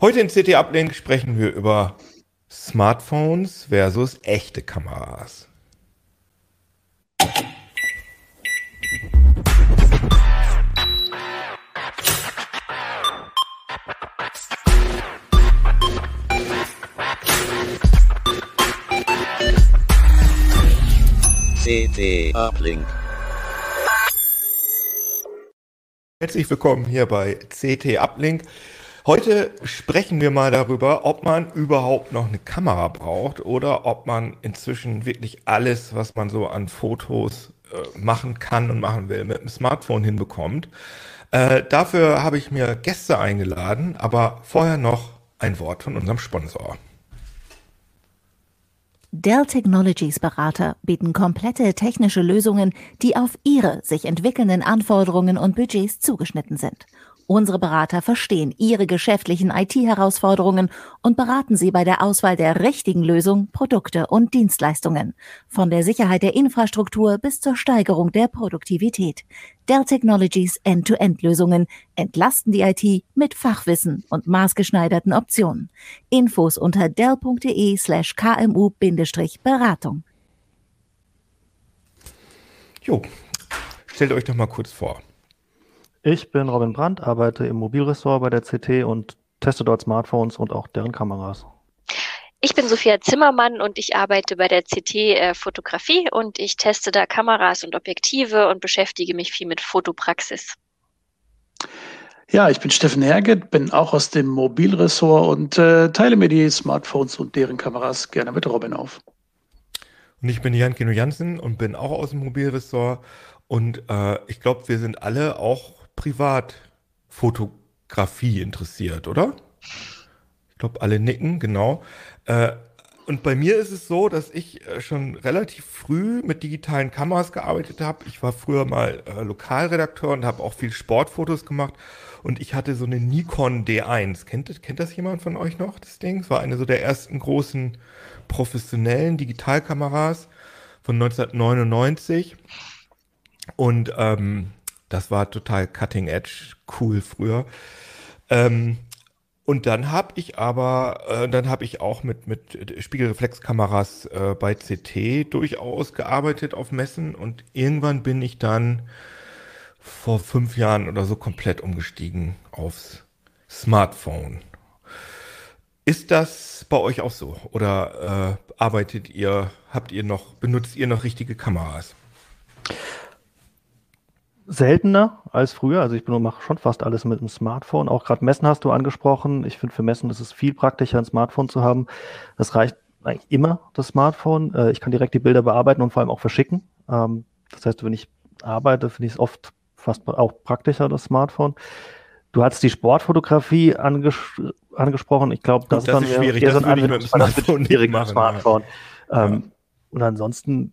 Heute in CT Uplink sprechen wir über Smartphones versus echte Kameras. CT Uplink. Herzlich willkommen hier bei CT Uplink. Heute sprechen wir mal darüber, ob man überhaupt noch eine Kamera braucht oder ob man inzwischen wirklich alles, was man so an Fotos äh, machen kann und machen will, mit dem Smartphone hinbekommt. Äh, dafür habe ich mir Gäste eingeladen, aber vorher noch ein Wort von unserem Sponsor. Dell Technologies Berater bieten komplette technische Lösungen, die auf Ihre sich entwickelnden Anforderungen und Budgets zugeschnitten sind. Unsere Berater verstehen Ihre geschäftlichen IT-Herausforderungen und beraten Sie bei der Auswahl der richtigen Lösung, Produkte und Dienstleistungen. Von der Sicherheit der Infrastruktur bis zur Steigerung der Produktivität. Dell Technologies End-to-End-Lösungen entlasten die IT mit Fachwissen und maßgeschneiderten Optionen. Infos unter dell.de slash kmu-beratung. Jo, stellt euch doch mal kurz vor. Ich bin Robin Brandt, arbeite im Mobilressort bei der CT und teste dort Smartphones und auch deren Kameras. Ich bin Sophia Zimmermann und ich arbeite bei der CT äh, Fotografie und ich teste da Kameras und Objektive und beschäftige mich viel mit Fotopraxis. Ja, ich bin Steffen Herget, bin auch aus dem Mobilressort und äh, teile mir die Smartphones und deren Kameras gerne mit Robin auf. Und ich bin Jan Kino Jansen und bin auch aus dem Mobilressort und äh, ich glaube, wir sind alle auch Privatfotografie interessiert, oder? Ich glaube, alle nicken, genau. Äh, und bei mir ist es so, dass ich äh, schon relativ früh mit digitalen Kameras gearbeitet habe. Ich war früher mal äh, Lokalredakteur und habe auch viel Sportfotos gemacht. Und ich hatte so eine Nikon D1. Kennt, kennt das jemand von euch noch, das Ding? Es war eine so der ersten großen professionellen Digitalkameras von 1999. Und ähm, das war total cutting edge, cool früher. Ähm, und dann habe ich aber, äh, dann habe ich auch mit, mit Spiegelreflexkameras äh, bei CT durchaus gearbeitet auf Messen und irgendwann bin ich dann vor fünf Jahren oder so komplett umgestiegen aufs Smartphone. Ist das bei euch auch so? Oder äh, arbeitet ihr, habt ihr noch, benutzt ihr noch richtige Kameras? Seltener als früher. Also ich mache schon fast alles mit dem Smartphone. Auch gerade Messen hast du angesprochen. Ich finde für Messen ist es viel praktischer, ein Smartphone zu haben. Das reicht eigentlich immer, das Smartphone. Äh, ich kann direkt die Bilder bearbeiten und vor allem auch verschicken. Ähm, das heißt, wenn ich arbeite, finde ich es oft fast auch praktischer, das Smartphone. Du hast die Sportfotografie anges angesprochen. Ich glaube, das, das, ist dann schwierig. Das, so ein mit dem Smartphone schwierig mit dem Smartphone. Ja. Ähm, ja. Und ansonsten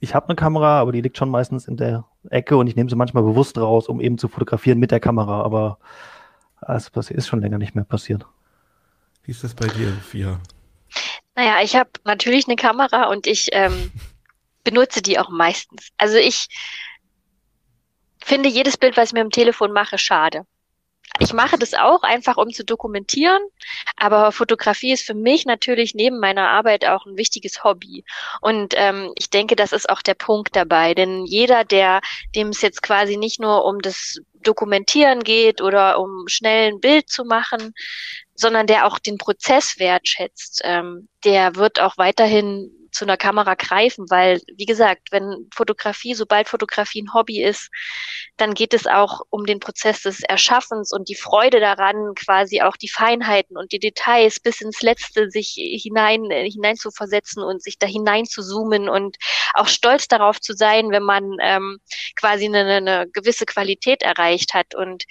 ich habe eine Kamera, aber die liegt schon meistens in der Ecke und ich nehme sie manchmal bewusst raus, um eben zu fotografieren mit der Kamera. Aber es ist schon länger nicht mehr passiert. Wie ist das bei dir, Fia? Naja, ich habe natürlich eine Kamera und ich ähm, benutze die auch meistens. Also ich finde jedes Bild, was ich mit dem Telefon mache, schade. Ich mache das auch einfach, um zu dokumentieren, aber Fotografie ist für mich natürlich neben meiner Arbeit auch ein wichtiges Hobby. Und ähm, ich denke, das ist auch der Punkt dabei, denn jeder, der dem es jetzt quasi nicht nur um das Dokumentieren geht oder um schnell ein Bild zu machen, sondern der auch den Prozess wertschätzt, ähm, der wird auch weiterhin zu einer Kamera greifen, weil, wie gesagt, wenn Fotografie, sobald Fotografie ein Hobby ist, dann geht es auch um den Prozess des Erschaffens und die Freude daran, quasi auch die Feinheiten und die Details bis ins Letzte sich hinein, äh, hinein zu versetzen und sich da hinein zu zoomen und auch stolz darauf zu sein, wenn man ähm, quasi eine, eine gewisse Qualität erreicht hat. Und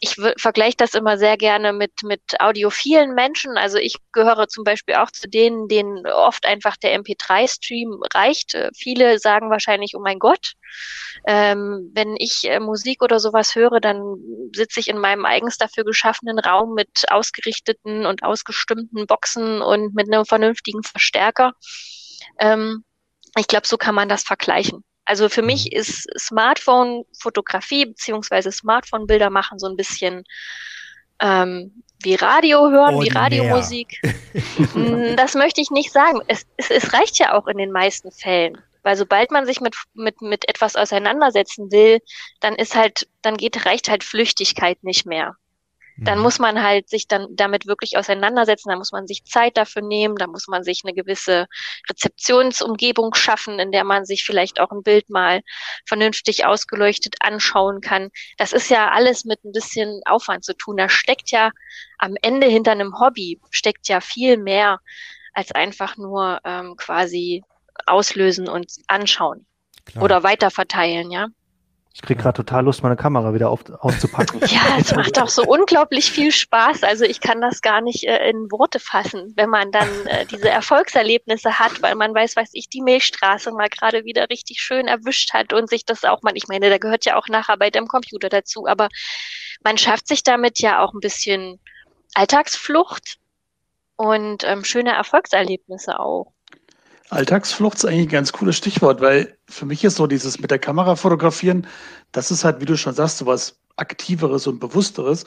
ich vergleiche das immer sehr gerne mit, mit audiophilen Menschen. Also ich gehöre zum Beispiel auch zu denen, denen oft einfach der MP3-Stream reicht. Viele sagen wahrscheinlich, oh mein Gott, ähm, wenn ich äh, Musik oder sowas höre, dann sitze ich in meinem eigens dafür geschaffenen Raum mit ausgerichteten und ausgestimmten Boxen und mit einem vernünftigen Verstärker. Ähm, ich glaube, so kann man das vergleichen. Also für mich mhm. ist Smartphone-Fotografie beziehungsweise Smartphone-Bilder machen so ein bisschen ähm, wie Radio hören, wie Ordinär. Radiomusik. Mm, das möchte ich nicht sagen. Es, es, es reicht ja auch in den meisten Fällen. Weil sobald man sich mit, mit, mit etwas auseinandersetzen will, dann ist halt, dann geht, reicht halt Flüchtigkeit nicht mehr. Dann Mhm. muss man halt sich dann damit wirklich auseinandersetzen, da muss man sich Zeit dafür nehmen, da muss man sich eine gewisse Rezeptionsumgebung schaffen, in der man sich vielleicht auch ein Bild mal vernünftig ausgeleuchtet anschauen kann. Das ist ja alles mit ein bisschen Aufwand zu tun. Da steckt ja am Ende hinter einem Hobby steckt ja viel mehr als einfach nur ähm, quasi auslösen und anschauen Klar. oder weiterverteilen, ja. Ich krieg gerade total Lust, meine Kamera wieder auf, auszupacken. Ja, es macht auch so unglaublich viel Spaß. Also ich kann das gar nicht äh, in Worte fassen, wenn man dann äh, diese Erfolgserlebnisse hat, weil man weiß, weiß ich, die Milchstraße mal gerade wieder richtig schön erwischt hat und sich das auch mal, ich meine, da gehört ja auch Nacharbeit am Computer dazu, aber man schafft sich damit ja auch ein bisschen Alltagsflucht und ähm, schöne Erfolgserlebnisse auch. Alltagsflucht ist eigentlich ein ganz cooles Stichwort, weil für mich ist so dieses mit der Kamera fotografieren, das ist halt, wie du schon sagst, so was Aktiveres und Bewussteres.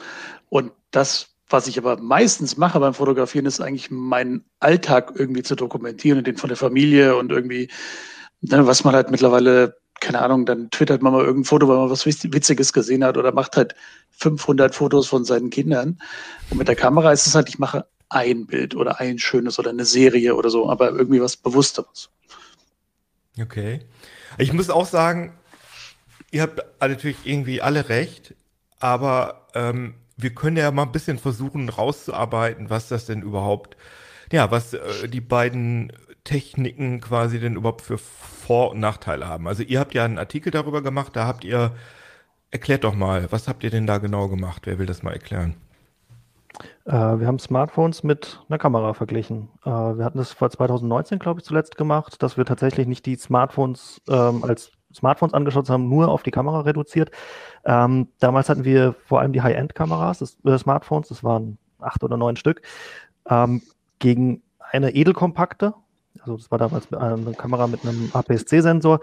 Und das, was ich aber meistens mache beim Fotografieren, ist eigentlich meinen Alltag irgendwie zu dokumentieren und den von der Familie und irgendwie, ne, was man halt mittlerweile, keine Ahnung, dann twittert man mal irgendein Foto, weil man was Witz- Witziges gesehen hat oder macht halt 500 Fotos von seinen Kindern. Und mit der Kamera ist es halt, ich mache ein Bild oder ein schönes oder eine Serie oder so, aber irgendwie was Bewussteres. Okay. Ich muss auch sagen, ihr habt natürlich irgendwie alle recht, aber ähm, wir können ja mal ein bisschen versuchen rauszuarbeiten, was das denn überhaupt, ja, was äh, die beiden Techniken quasi denn überhaupt für Vor- und Nachteile haben. Also ihr habt ja einen Artikel darüber gemacht, da habt ihr, erklärt doch mal, was habt ihr denn da genau gemacht? Wer will das mal erklären? Äh, wir haben Smartphones mit einer Kamera verglichen. Äh, wir hatten das vor 2019, glaube ich, zuletzt gemacht, dass wir tatsächlich nicht die Smartphones ähm, als Smartphones angeschaut haben, nur auf die Kamera reduziert. Ähm, damals hatten wir vor allem die High-End-Kameras, äh, Smartphones, das waren acht oder neun Stück, ähm, gegen eine edelkompakte, also das war damals eine Kamera mit einem APS-C-Sensor.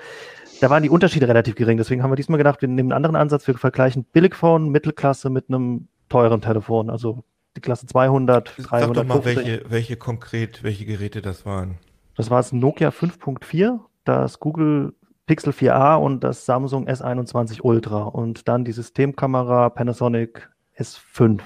Da waren die Unterschiede relativ gering. Deswegen haben wir diesmal gedacht, wir nehmen einen anderen Ansatz. Wir vergleichen Billigphone, Mittelklasse mit einem teuren Telefon. Also die Klasse 200, Sag doch 350. mal, welche, welche konkret, welche Geräte das waren. Das war das Nokia 5.4, das Google Pixel 4a und das Samsung S21 Ultra und dann die Systemkamera Panasonic S5.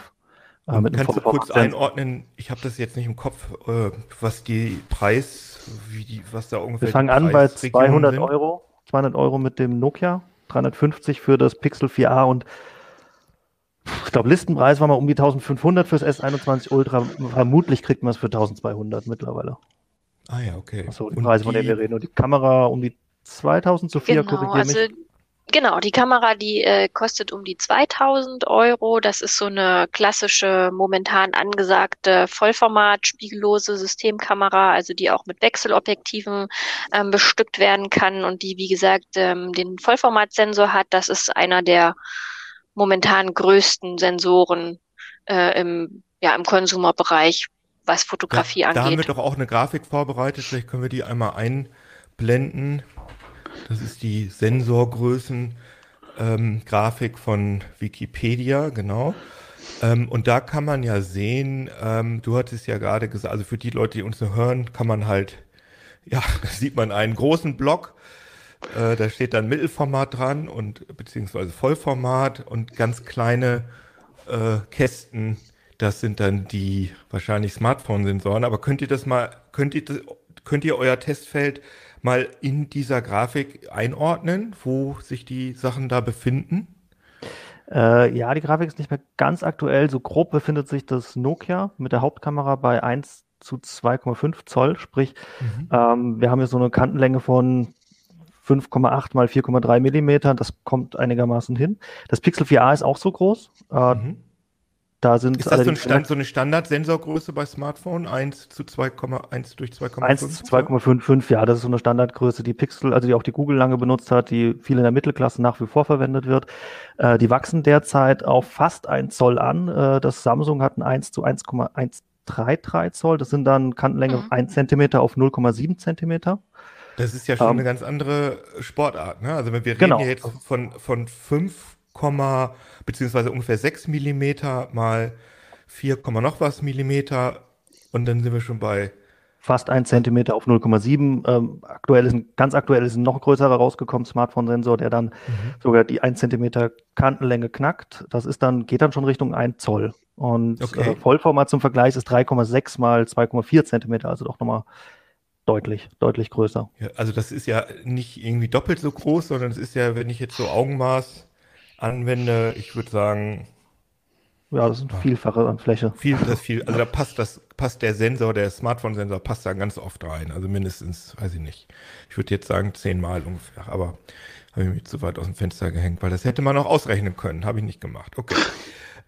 äh, mit Kannst du kurz einordnen? Ich habe das jetzt nicht im Kopf, äh, was die Preis, wie die, was da ungefähr Wir fangen an bei Preisregionen 200 sind? Euro. 200 Euro mit dem Nokia, 350 für das Pixel 4a und ich glaube, Listenpreis war mal um die 1500 fürs S21 Ultra. Vermutlich kriegt man es für 1200 mittlerweile. Ah ja, okay. Achso, die Und Preise, von denen wir die- reden. Und die Kamera um die 2000, Sophia, Genau, korrigiere also mich. genau, die Kamera, die äh, kostet um die 2000 Euro. Das ist so eine klassische, momentan angesagte Vollformat, spiegellose Systemkamera, also die auch mit Wechselobjektiven ähm, bestückt werden kann und die, wie gesagt, ähm, den Vollformatsensor hat. Das ist einer der momentan größten Sensoren äh, im, ja, im Konsumerbereich, was Fotografie da, da haben wir angeht. doch auch eine Grafik vorbereitet. Vielleicht können wir die einmal einblenden. Das ist die Sensorgrößen ähm, Grafik von Wikipedia, genau. Ähm, und da kann man ja sehen, ähm, du hattest ja gerade gesagt, also für die Leute, die uns nur hören, kann man halt, ja, da sieht man einen großen Block, äh, da steht dann Mittelformat dran und beziehungsweise Vollformat und ganz kleine äh, Kästen, das sind dann die wahrscheinlich Smartphone-Sensoren. Aber könnt ihr das mal, könnt ihr, das, könnt ihr euer Testfeld mal in dieser Grafik einordnen, wo sich die Sachen da befinden? Äh, ja, die Grafik ist nicht mehr ganz aktuell. So grob befindet sich das Nokia mit der Hauptkamera bei 1 zu 2,5 Zoll. Sprich, ähm, wir haben hier so eine Kantenlänge von 5,8 mal 4,3 Millimeter. Das kommt einigermaßen hin. Das Pixel 4a ist auch so groß. Äh, Mhm. Da sind Ist das so, ein Stand, so eine Standard-Sensorgröße bei Smartphone? 1 zu 2,1 durch 2,5? 1 zu 2,55, ja, das ist so eine Standardgröße, die Pixel, also die auch die Google lange benutzt hat, die viel in der Mittelklasse nach wie vor verwendet wird. Äh, die wachsen derzeit auf fast 1 Zoll an. Äh, das Samsung hat ein 1 zu 1,133 Zoll. Das sind dann Kantenlänge Mhm. 1 Zentimeter auf 0,7 Zentimeter. Das ist ja schon Ähm, eine ganz andere Sportart, ne? Also wenn wir reden Genau. ja jetzt von, von 5, beziehungsweise ungefähr 6 Millimeter mal 4, noch was Millimeter und dann sind wir schon bei fast ein Zentimeter auf 0,7. Ähm, aktuell ist ein, ganz aktuell ist ein noch größerer rausgekommen, Smartphone-Sensor, der dann mhm. sogar die 1 Zentimeter Kantenlänge knackt. Das ist dann, geht dann schon Richtung 1 Zoll. Und okay. äh, Vollformat zum Vergleich ist 3,6 mal 2,4 Zentimeter, also doch nochmal deutlich, deutlich größer. Ja, also das ist ja nicht irgendwie doppelt so groß, sondern es ist ja, wenn ich jetzt so Augenmaß anwende, ich würde sagen, ja, das sind vielfache an Fläche. Viel, das viel, also da passt das, passt der Sensor, der Smartphone-Sensor passt da ganz oft rein. Also mindestens, weiß ich nicht. Ich würde jetzt sagen zehnmal ungefähr, aber habe ich mich zu weit aus dem Fenster gehängt, weil das hätte man auch ausrechnen können. Habe ich nicht gemacht. Okay.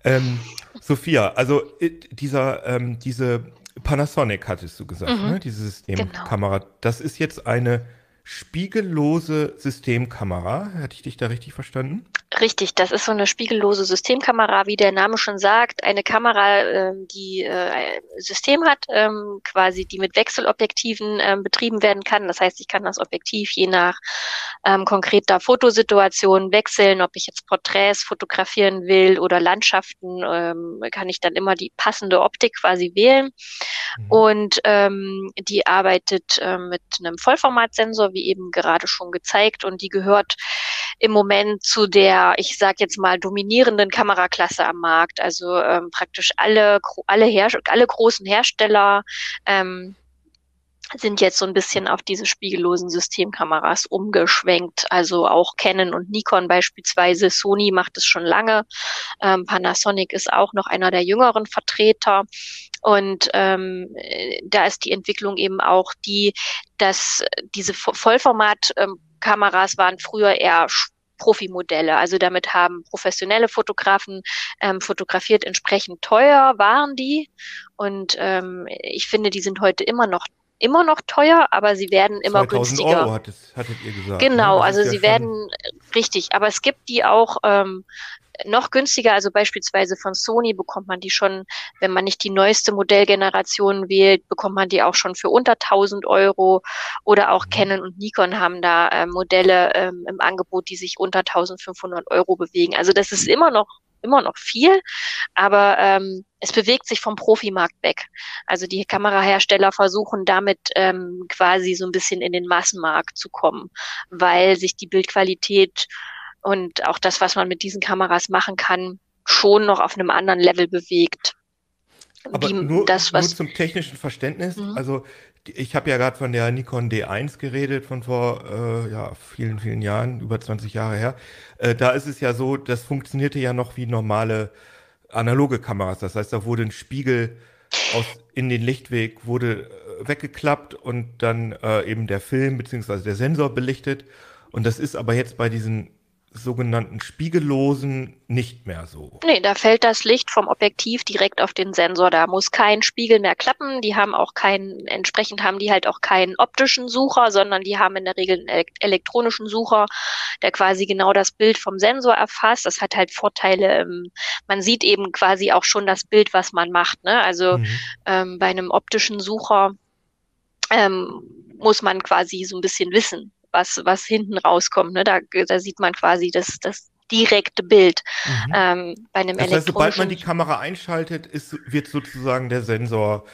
ähm, Sophia, also äh, dieser, ähm, diese Panasonic hattest du gesagt, mhm. ne? Diese Systemkamera. Genau. Das ist jetzt eine spiegellose Systemkamera. Hatte ich dich da richtig verstanden? Richtig, das ist so eine spiegellose Systemkamera, wie der Name schon sagt. Eine Kamera, ähm, die äh, ein System hat, ähm, quasi die mit Wechselobjektiven ähm, betrieben werden kann. Das heißt, ich kann das Objektiv je nach ähm, konkreter Fotosituation wechseln, ob ich jetzt Porträts fotografieren will oder Landschaften, ähm, kann ich dann immer die passende Optik quasi wählen. Mhm. Und ähm, die arbeitet äh, mit einem Vollformatsensor, wie eben gerade schon gezeigt, und die gehört im Moment zu der, ich sage jetzt mal, dominierenden Kameraklasse am Markt. Also ähm, praktisch alle, alle, Her alle großen Hersteller ähm, sind jetzt so ein bisschen auf diese spiegellosen Systemkameras umgeschwenkt. Also auch Canon und Nikon beispielsweise. Sony macht es schon lange. Ähm, Panasonic ist auch noch einer der jüngeren Vertreter. Und ähm, da ist die Entwicklung eben auch die, dass diese Vollformat ähm, Kameras waren früher eher Profimodelle. Also damit haben professionelle Fotografen ähm, fotografiert. Entsprechend teuer waren die. Und ähm, ich finde, die sind heute immer noch immer noch teuer, aber sie werden immer günstiger. Euro hattet, hattet ihr gesagt. Genau, ne? also sie ja werden richtig, aber es gibt die auch ähm, noch günstiger, also beispielsweise von Sony bekommt man die schon, wenn man nicht die neueste Modellgeneration wählt, bekommt man die auch schon für unter 1000 Euro oder auch mhm. Canon und Nikon haben da äh, Modelle ähm, im Angebot, die sich unter 1500 Euro bewegen. Also das ist immer noch immer noch viel, aber ähm, es bewegt sich vom Profimarkt weg. Also die Kamerahersteller versuchen damit ähm, quasi so ein bisschen in den Massenmarkt zu kommen, weil sich die Bildqualität und auch das, was man mit diesen Kameras machen kann, schon noch auf einem anderen Level bewegt. Aber nur, das, nur zum technischen Verständnis. Mhm. Also ich habe ja gerade von der Nikon D1 geredet, von vor äh, ja, vielen, vielen Jahren, über 20 Jahre her. Äh, da ist es ja so, das funktionierte ja noch wie normale analoge Kameras. Das heißt, da wurde ein Spiegel aus, in den Lichtweg, wurde äh, weggeklappt und dann äh, eben der Film beziehungsweise der Sensor belichtet. Und das ist aber jetzt bei diesen sogenannten spiegellosen nicht mehr so. Nee, da fällt das Licht vom Objektiv direkt auf den Sensor. Da muss kein Spiegel mehr klappen. Die haben auch keinen, entsprechend haben die halt auch keinen optischen Sucher, sondern die haben in der Regel einen elektronischen Sucher, der quasi genau das Bild vom Sensor erfasst. Das hat halt Vorteile. Ähm, man sieht eben quasi auch schon das Bild, was man macht. Ne? Also mhm. ähm, bei einem optischen Sucher ähm, muss man quasi so ein bisschen wissen, was, was hinten rauskommt. Ne? Da, da sieht man quasi das, das direkte Bild. Mhm. Ähm, bei einem das heißt, sobald man die Kamera einschaltet, ist, wird sozusagen der Sensor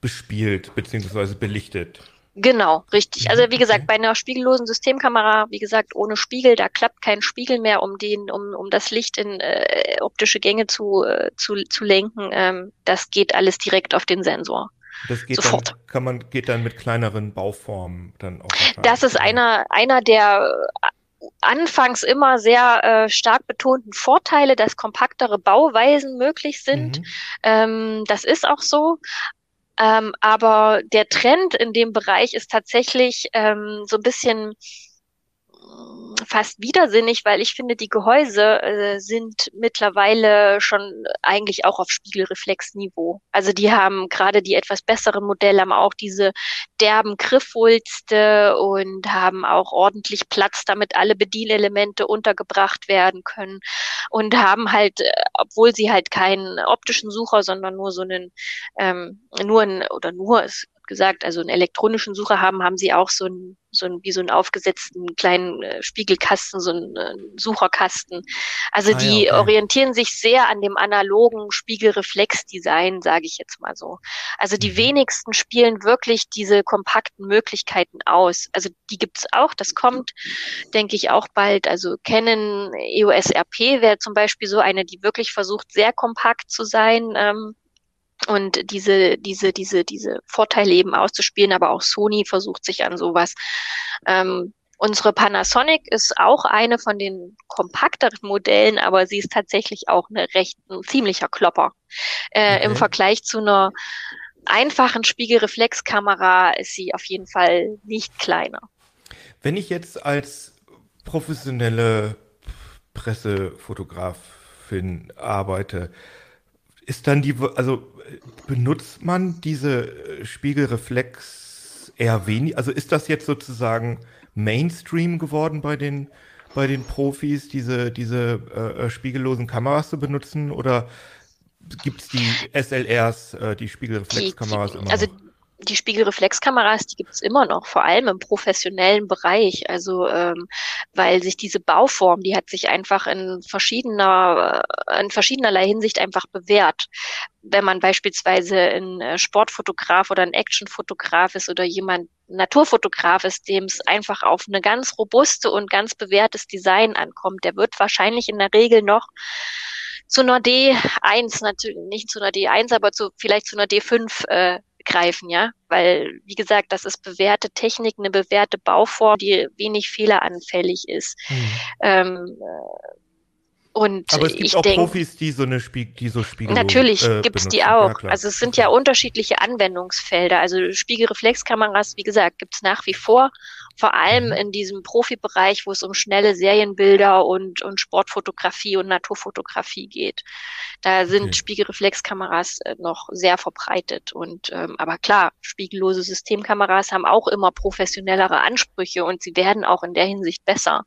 bespielt bzw. belichtet. Genau, richtig. Also wie gesagt, bei einer spiegellosen Systemkamera, wie gesagt, ohne Spiegel, da klappt kein Spiegel mehr, um den, um, um das Licht in äh, optische Gänge zu, äh, zu, zu lenken. Ähm, das geht alles direkt auf den Sensor. Das geht Sofort. dann, kann man, geht dann mit kleineren Bauformen dann auch. Das ist einer, einer der äh, anfangs immer sehr äh, stark betonten Vorteile, dass kompaktere Bauweisen möglich sind. Mhm. Ähm, das ist auch so. Ähm, aber der Trend in dem Bereich ist tatsächlich ähm, so ein bisschen fast widersinnig, weil ich finde, die Gehäuse äh, sind mittlerweile schon eigentlich auch auf Spiegelreflexniveau. Also die haben gerade die etwas besseren Modelle haben auch diese derben Griffwulste und haben auch ordentlich Platz, damit alle Bedienelemente untergebracht werden können und haben halt, äh, obwohl sie halt keinen optischen Sucher, sondern nur so einen, ähm, nur ein, oder nur ist gesagt, also einen elektronischen Sucher haben, haben sie auch so ein so ein, wie so einen aufgesetzten kleinen äh, Spiegelkasten, so einen äh, Sucherkasten. Also ah, die ja, okay. orientieren sich sehr an dem analogen Spiegelreflexdesign, sage ich jetzt mal so. Also die mhm. wenigsten spielen wirklich diese kompakten Möglichkeiten aus. Also die gibt's auch, das kommt, denke ich, auch bald. Also Canon EOS RP wäre zum Beispiel so eine, die wirklich versucht, sehr kompakt zu sein. Ähm, und diese, diese, diese, diese Vorteile eben auszuspielen, aber auch Sony versucht sich an sowas. Ähm, unsere Panasonic ist auch eine von den kompakteren Modellen, aber sie ist tatsächlich auch eine recht ein ziemlicher Klopper. Äh, okay. Im Vergleich zu einer einfachen Spiegelreflexkamera ist sie auf jeden Fall nicht kleiner. Wenn ich jetzt als professionelle Pressefotografin arbeite, ist dann die, also benutzt man diese äh, Spiegelreflex eher wenig? Also ist das jetzt sozusagen Mainstream geworden bei den, bei den Profis, diese, diese äh, äh spiegellosen Kameras zu benutzen? Oder gibt es die SLRs, äh, die Spiegelreflexkameras immer? Also die Spiegelreflexkameras, die gibt's immer noch, vor allem im professionellen Bereich. Also ähm, weil sich diese Bauform, die hat sich einfach in verschiedener, äh, in verschiedenerlei Hinsicht einfach bewährt. Wenn man beispielsweise ein äh, Sportfotograf oder ein Actionfotograf ist oder jemand Naturfotograf ist, dem es einfach auf eine ganz robuste und ganz bewährtes Design ankommt, der wird wahrscheinlich in der Regel noch zu einer D1, natürlich nicht zu einer D1, aber zu vielleicht zu einer D5 äh, greifen, ja, weil wie gesagt, das ist bewährte Technik, eine bewährte Bauform, die wenig fehleranfällig ist. Mhm. Ähm, und Aber es gibt auch denk, Profis, die so eine Spieg die so Spiegel Natürlich äh, gibt es die auch. Ja, also es sind ja unterschiedliche Anwendungsfelder. Also Spiegelreflexkameras, wie gesagt, gibt es nach wie vor. Vor allem mhm. in diesem Profibereich, wo es um schnelle Serienbilder und, und Sportfotografie und Naturfotografie geht. Da sind okay. Spiegelreflexkameras äh, noch sehr verbreitet. Und ähm, aber klar, spiegellose Systemkameras haben auch immer professionellere Ansprüche und sie werden auch in der Hinsicht besser.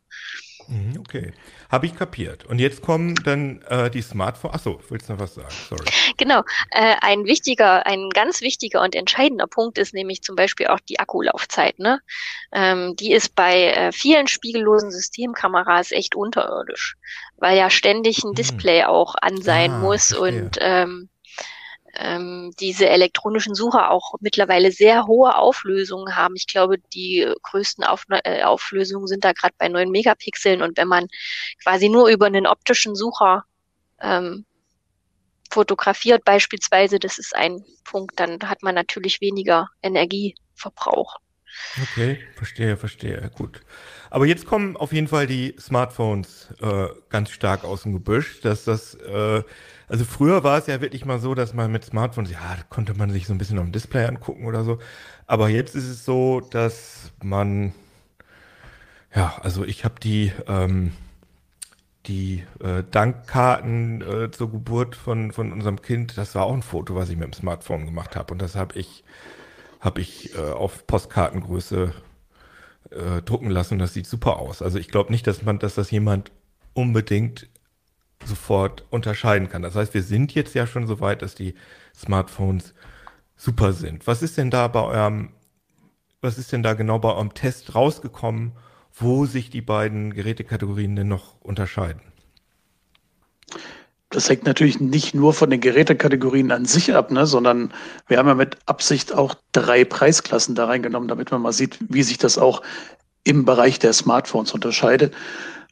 Mhm, okay. Habe ich kapiert. Und jetzt kommen dann äh, die Smartphones. Achso, willst du noch was sagen? Sorry. Genau. Äh, ein wichtiger, ein ganz wichtiger und entscheidender Punkt ist nämlich zum Beispiel auch die Akkulaufzeit. Ne? Ähm, die ist bei äh, vielen spiegellosen Systemkameras echt unterirdisch, weil ja ständig ein hm. Display hm. auch an sein ah, muss verstehe. und ähm, ähm, diese elektronischen Sucher auch mittlerweile sehr hohe Auflösungen haben. Ich glaube, die größten Auf äh, Auflösungen sind da gerade bei 9 Megapixeln. Und wenn man quasi nur über einen optischen Sucher ähm, fotografiert beispielsweise, das ist ein Punkt, dann hat man natürlich weniger Energieverbrauch. Okay, verstehe, verstehe, gut. Aber jetzt kommen auf jeden Fall die Smartphones äh, ganz stark aus dem Gebüsch, dass das äh, also früher war es ja wirklich mal so, dass man mit Smartphones, ja, konnte man sich so ein bisschen dem Display angucken oder so. Aber jetzt ist es so, dass man, ja, also ich habe die, ähm, die äh, Dankkarten äh, zur Geburt von, von unserem Kind, das war auch ein Foto, was ich mit dem Smartphone gemacht habe. Und das habe ich, hab ich äh, auf Postkartengröße äh, drucken lassen. Das sieht super aus. Also ich glaube nicht, dass man, dass das jemand unbedingt sofort unterscheiden kann. Das heißt, wir sind jetzt ja schon so weit, dass die Smartphones super sind. Was ist denn da bei eurem, was ist denn da genau bei eurem Test rausgekommen, wo sich die beiden Gerätekategorien denn noch unterscheiden? Das hängt natürlich nicht nur von den Gerätekategorien an sich ab, ne, sondern wir haben ja mit Absicht auch drei Preisklassen da reingenommen, damit man mal sieht, wie sich das auch im Bereich der Smartphones unterscheidet.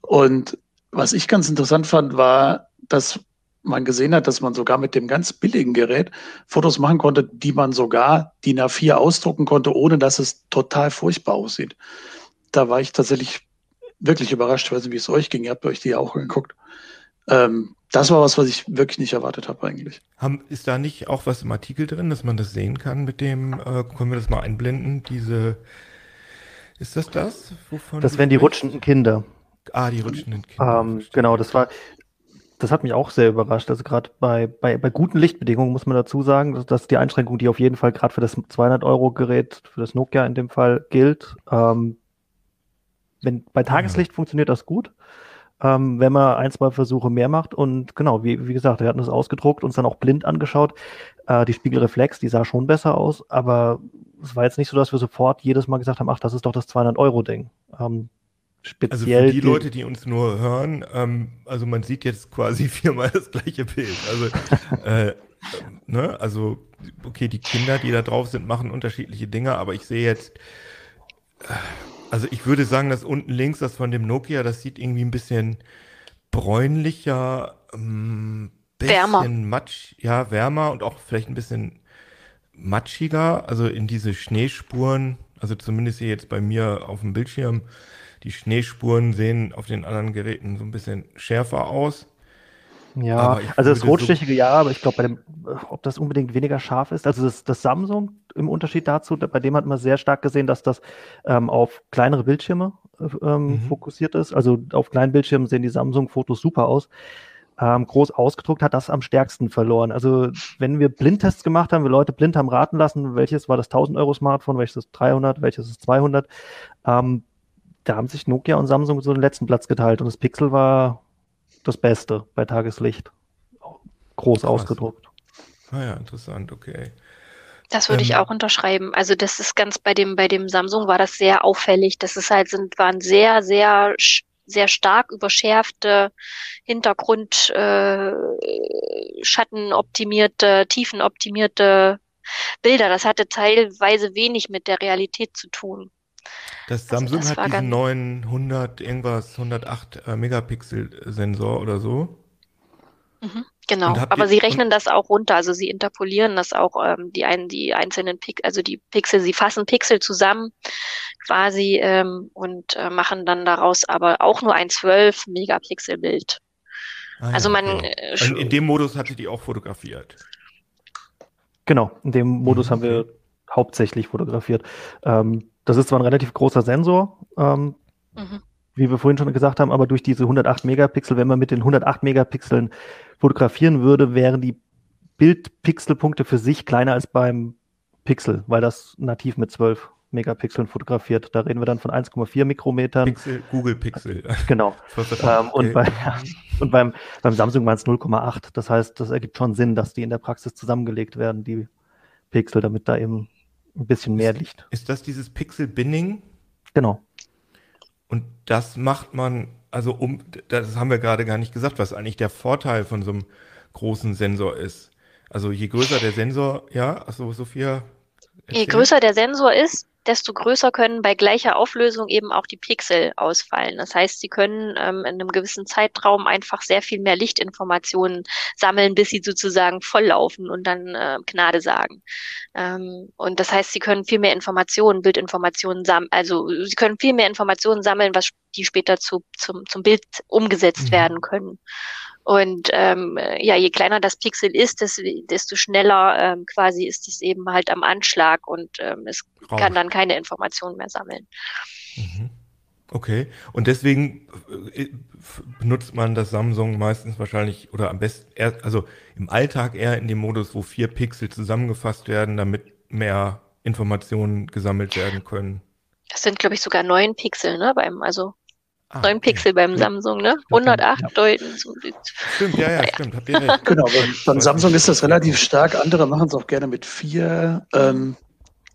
Und was ich ganz interessant fand, war, dass man gesehen hat, dass man sogar mit dem ganz billigen Gerät Fotos machen konnte, die man sogar DIN A4 ausdrucken konnte, ohne dass es total furchtbar aussieht. Da war ich tatsächlich wirklich überrascht. Weiß nicht, wie es euch ging. Ihr habt euch die auch geguckt. Ähm, das war was, was ich wirklich nicht erwartet habe eigentlich. Haben, ist da nicht auch was im Artikel drin, dass man das sehen kann mit dem, äh, können wir das mal einblenden, diese, ist das das? Wovon das wären die rutschenden Kinder. Ah, die rutschenden Kinder. Ähm, genau, das war, das hat mich auch sehr überrascht. Also gerade bei, bei, bei guten Lichtbedingungen muss man dazu sagen, dass, dass die Einschränkung, die auf jeden Fall gerade für das 200-Euro-Gerät, für das Nokia in dem Fall gilt. Ähm, wenn bei Tageslicht ja. funktioniert das gut. Ähm, wenn man ein, zwei Versuche mehr macht und genau, wie, wie gesagt, wir hatten das ausgedruckt, uns dann auch blind angeschaut. Äh, die Spiegelreflex, die sah schon besser aus, aber es war jetzt nicht so, dass wir sofort jedes Mal gesagt haben, ach, das ist doch das 200-Euro-Ding. Ähm, speziell. Also für die Leute, die uns nur hören, ähm, also man sieht jetzt quasi viermal das gleiche Bild. Also, äh, ne, also, okay, die Kinder, die da drauf sind, machen unterschiedliche Dinge, aber ich sehe jetzt, äh, also ich würde sagen, dass unten links, das von dem Nokia, das sieht irgendwie ein bisschen bräunlicher, ähm, bisschen wärmer. matsch, ja, wärmer und auch vielleicht ein bisschen matschiger, also in diese Schneespuren, also zumindest hier jetzt bei mir auf dem Bildschirm, die Schneespuren sehen auf den anderen Geräten so ein bisschen schärfer aus. Ja, also das rotstichige so ja, aber ich glaube, bei dem, ob das unbedingt weniger scharf ist, also das, das Samsung im Unterschied dazu, bei dem hat man sehr stark gesehen, dass das ähm, auf kleinere Bildschirme ähm, mhm. fokussiert ist. Also auf kleinen Bildschirmen sehen die Samsung-Fotos super aus. Ähm, groß ausgedruckt hat das am stärksten verloren. Also wenn wir Blindtests gemacht haben, wir Leute blind haben raten lassen, welches war das 1000 Euro Smartphone, welches ist 300, welches ist 200, ähm, da haben sich Nokia und Samsung so den letzten Platz geteilt und das Pixel war das Beste bei Tageslicht. Groß Krass. ausgedruckt. Ah ja, interessant, okay. Das würde ähm, ich auch unterschreiben. Also das ist ganz bei dem, bei dem Samsung war das sehr auffällig. Das ist halt, sind, waren sehr, sehr, sehr stark überschärfte Hintergrund, äh, Schattenoptimierte, tiefenoptimierte Bilder. Das hatte teilweise wenig mit der Realität zu tun. Das also Samsung also das hat diesen neuen 100 irgendwas 108 äh, Megapixel Sensor oder so. Mhm, genau, aber sie rechnen das auch runter, also sie interpolieren das auch ähm, die einen die einzelnen Pixel, also die Pixel, sie fassen Pixel zusammen quasi ähm, und äh, machen dann daraus aber auch nur ein 12 Megapixel Bild. Ah, also man okay. äh, in, in dem Modus hatte die auch fotografiert. Genau, in dem Modus mhm. haben wir hauptsächlich fotografiert. Ähm, das ist zwar ein relativ großer Sensor, ähm, mhm. wie wir vorhin schon gesagt haben, aber durch diese 108 Megapixel, wenn man mit den 108 Megapixeln fotografieren würde, wären die Bildpixelpunkte für sich kleiner als beim Pixel, weil das nativ mit 12 Megapixeln fotografiert. Da reden wir dann von 1,4 Mikrometern. Pixel, Google Pixel. Genau. ähm, und, bei, und beim, beim Samsung waren es 0,8. Das heißt, das ergibt schon Sinn, dass die in der Praxis zusammengelegt werden, die Pixel, damit da eben ein bisschen mehr ist, Licht. Ist das dieses Pixel-Binning? Genau. Und das macht man, also um, das haben wir gerade gar nicht gesagt, was eigentlich der Vorteil von so einem großen Sensor ist. Also je größer der Sensor, ja, also Sophia. Erzähl. Je größer der Sensor ist, desto größer können bei gleicher Auflösung eben auch die Pixel ausfallen. Das heißt, sie können ähm, in einem gewissen Zeitraum einfach sehr viel mehr Lichtinformationen sammeln, bis sie sozusagen volllaufen und dann äh, Gnade sagen. Ähm, und das heißt, sie können viel mehr Informationen, Bildinformationen sammeln, also sie können viel mehr Informationen sammeln, was die später zu, zum, zum Bild umgesetzt mhm. werden können. Und ähm, ja, je kleiner das Pixel ist, desto, schneller ähm, quasi ist es eben halt am Anschlag und ähm, es Rausch. kann dann keine Informationen mehr sammeln. Mhm. Okay. Und deswegen äh, benutzt man das Samsung meistens wahrscheinlich oder am besten, eher, also im Alltag eher in dem Modus, wo vier Pixel zusammengefasst werden, damit mehr Informationen gesammelt werden können. Das sind, glaube ich, sogar neun Pixel, ne? Beim, also Ah, 9 Pixel beim ja. Samsung, ne? 108 ja. deuten Stimmt, ja, ja, stimmt. Habt ihr recht. Genau, beim, beim Samsung ist das relativ stark. Andere machen es auch gerne mit 4. Ähm,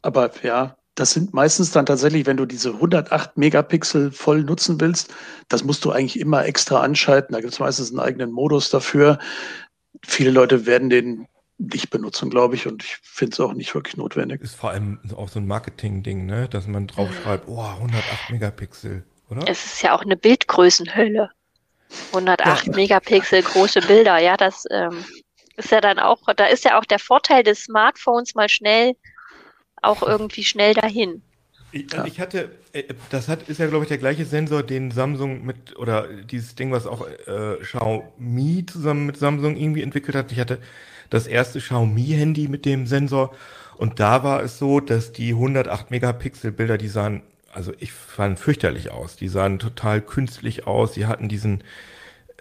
aber ja, das sind meistens dann tatsächlich, wenn du diese 108 Megapixel voll nutzen willst, das musst du eigentlich immer extra anschalten. Da gibt es meistens einen eigenen Modus dafür. Viele Leute werden den nicht benutzen, glaube ich, und ich finde es auch nicht wirklich notwendig. Ist vor allem auch so ein Marketing-Ding, ne? dass man draufschreibt, oh, 108 Megapixel oder? Es ist ja auch eine Bildgrößenhölle. 108 ja. Megapixel große Bilder, ja, das ähm, ist ja dann auch, da ist ja auch der Vorteil des Smartphones mal schnell, auch irgendwie schnell dahin. Ich, ja. ich hatte, äh, das hat, ist ja, glaube ich, der gleiche Sensor, den Samsung mit, oder dieses Ding, was auch äh, Xiaomi zusammen mit Samsung irgendwie entwickelt hat. Ich hatte das erste Xiaomi-Handy mit dem Sensor und da war es so, dass die 108 Megapixel Bilder, die sahen also ich fand fürchterlich aus. Die sahen total künstlich aus. Die hatten diesen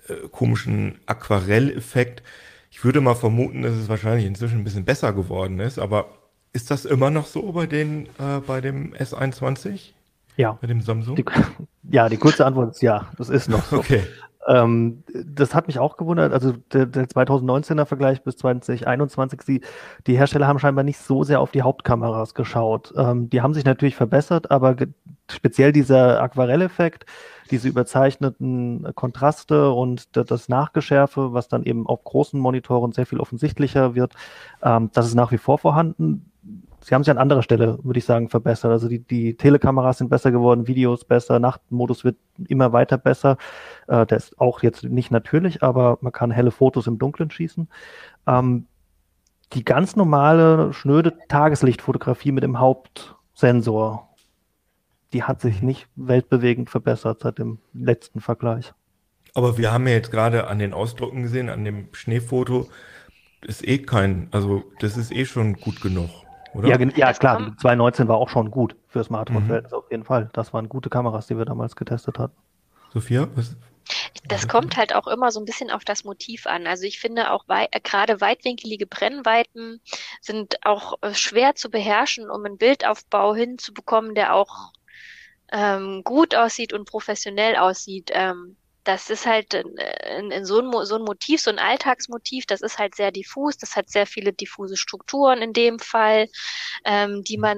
äh, komischen Aquarelleffekt. Ich würde mal vermuten, dass es wahrscheinlich inzwischen ein bisschen besser geworden ist, aber ist das immer noch so bei den äh, bei dem S21? Ja. Bei dem Samsung? Die, ja, die kurze Antwort ist ja, das ist noch so. Okay. Ähm, das hat mich auch gewundert. Also der, der 2019er Vergleich bis 2021, die, die Hersteller haben scheinbar nicht so sehr auf die Hauptkameras geschaut. Ähm, die haben sich natürlich verbessert, aber speziell dieser Aquarelleffekt, diese überzeichneten Kontraste und das Nachgeschärfe, was dann eben auf großen Monitoren sehr viel offensichtlicher wird, ähm, das ist nach wie vor vorhanden sie haben sich an anderer Stelle, würde ich sagen, verbessert. Also die, die Telekameras sind besser geworden, Videos besser, Nachtmodus wird immer weiter besser. Äh, der ist auch jetzt nicht natürlich, aber man kann helle Fotos im Dunkeln schießen. Ähm, die ganz normale, schnöde Tageslichtfotografie mit dem Hauptsensor, die hat sich nicht weltbewegend verbessert seit dem letzten Vergleich. Aber wir haben ja jetzt gerade an den Ausdrucken gesehen, an dem Schneefoto, ist eh kein, also das ist eh schon gut genug oder? Ja, ja klar, die 219 war auch schon gut für Smartphone-Verhältnisse mhm. auf jeden Fall. Das waren gute Kameras, die wir damals getestet hatten. Sophia, was? Das kommt halt auch immer so ein bisschen auf das Motiv an. Also ich finde auch wei äh, gerade weitwinkelige Brennweiten sind auch äh, schwer zu beherrschen, um einen Bildaufbau hinzubekommen, der auch ähm, gut aussieht und professionell aussieht. Ähm, das ist halt in, in so, ein, so ein Motiv, so ein Alltagsmotiv, das ist halt sehr diffus, das hat sehr viele diffuse Strukturen in dem Fall, ähm, die man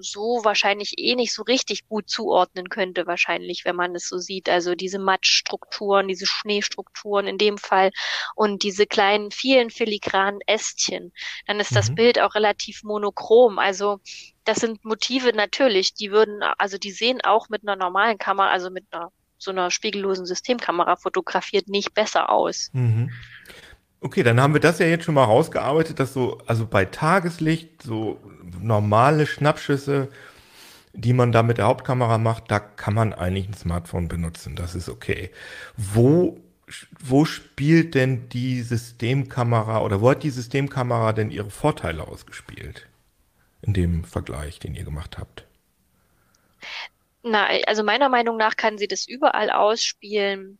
so wahrscheinlich eh nicht so richtig gut zuordnen könnte, wahrscheinlich, wenn man es so sieht. Also diese Matschstrukturen, diese Schneestrukturen in dem Fall und diese kleinen, vielen filigranen Ästchen. Dann ist mhm. das Bild auch relativ monochrom. Also das sind Motive natürlich, die würden, also die sehen auch mit einer normalen Kamera, also mit einer so einer spiegellosen Systemkamera fotografiert, nicht besser aus. Mhm. Okay, dann haben wir das ja jetzt schon mal rausgearbeitet, dass so, also bei Tageslicht so normale Schnappschüsse, die man da mit der Hauptkamera macht, da kann man eigentlich ein Smartphone benutzen. Das ist okay. Wo, wo spielt denn die Systemkamera oder wo hat die Systemkamera denn ihre Vorteile ausgespielt? In dem Vergleich, den ihr gemacht habt? Na, also meiner Meinung nach kann sie das überall ausspielen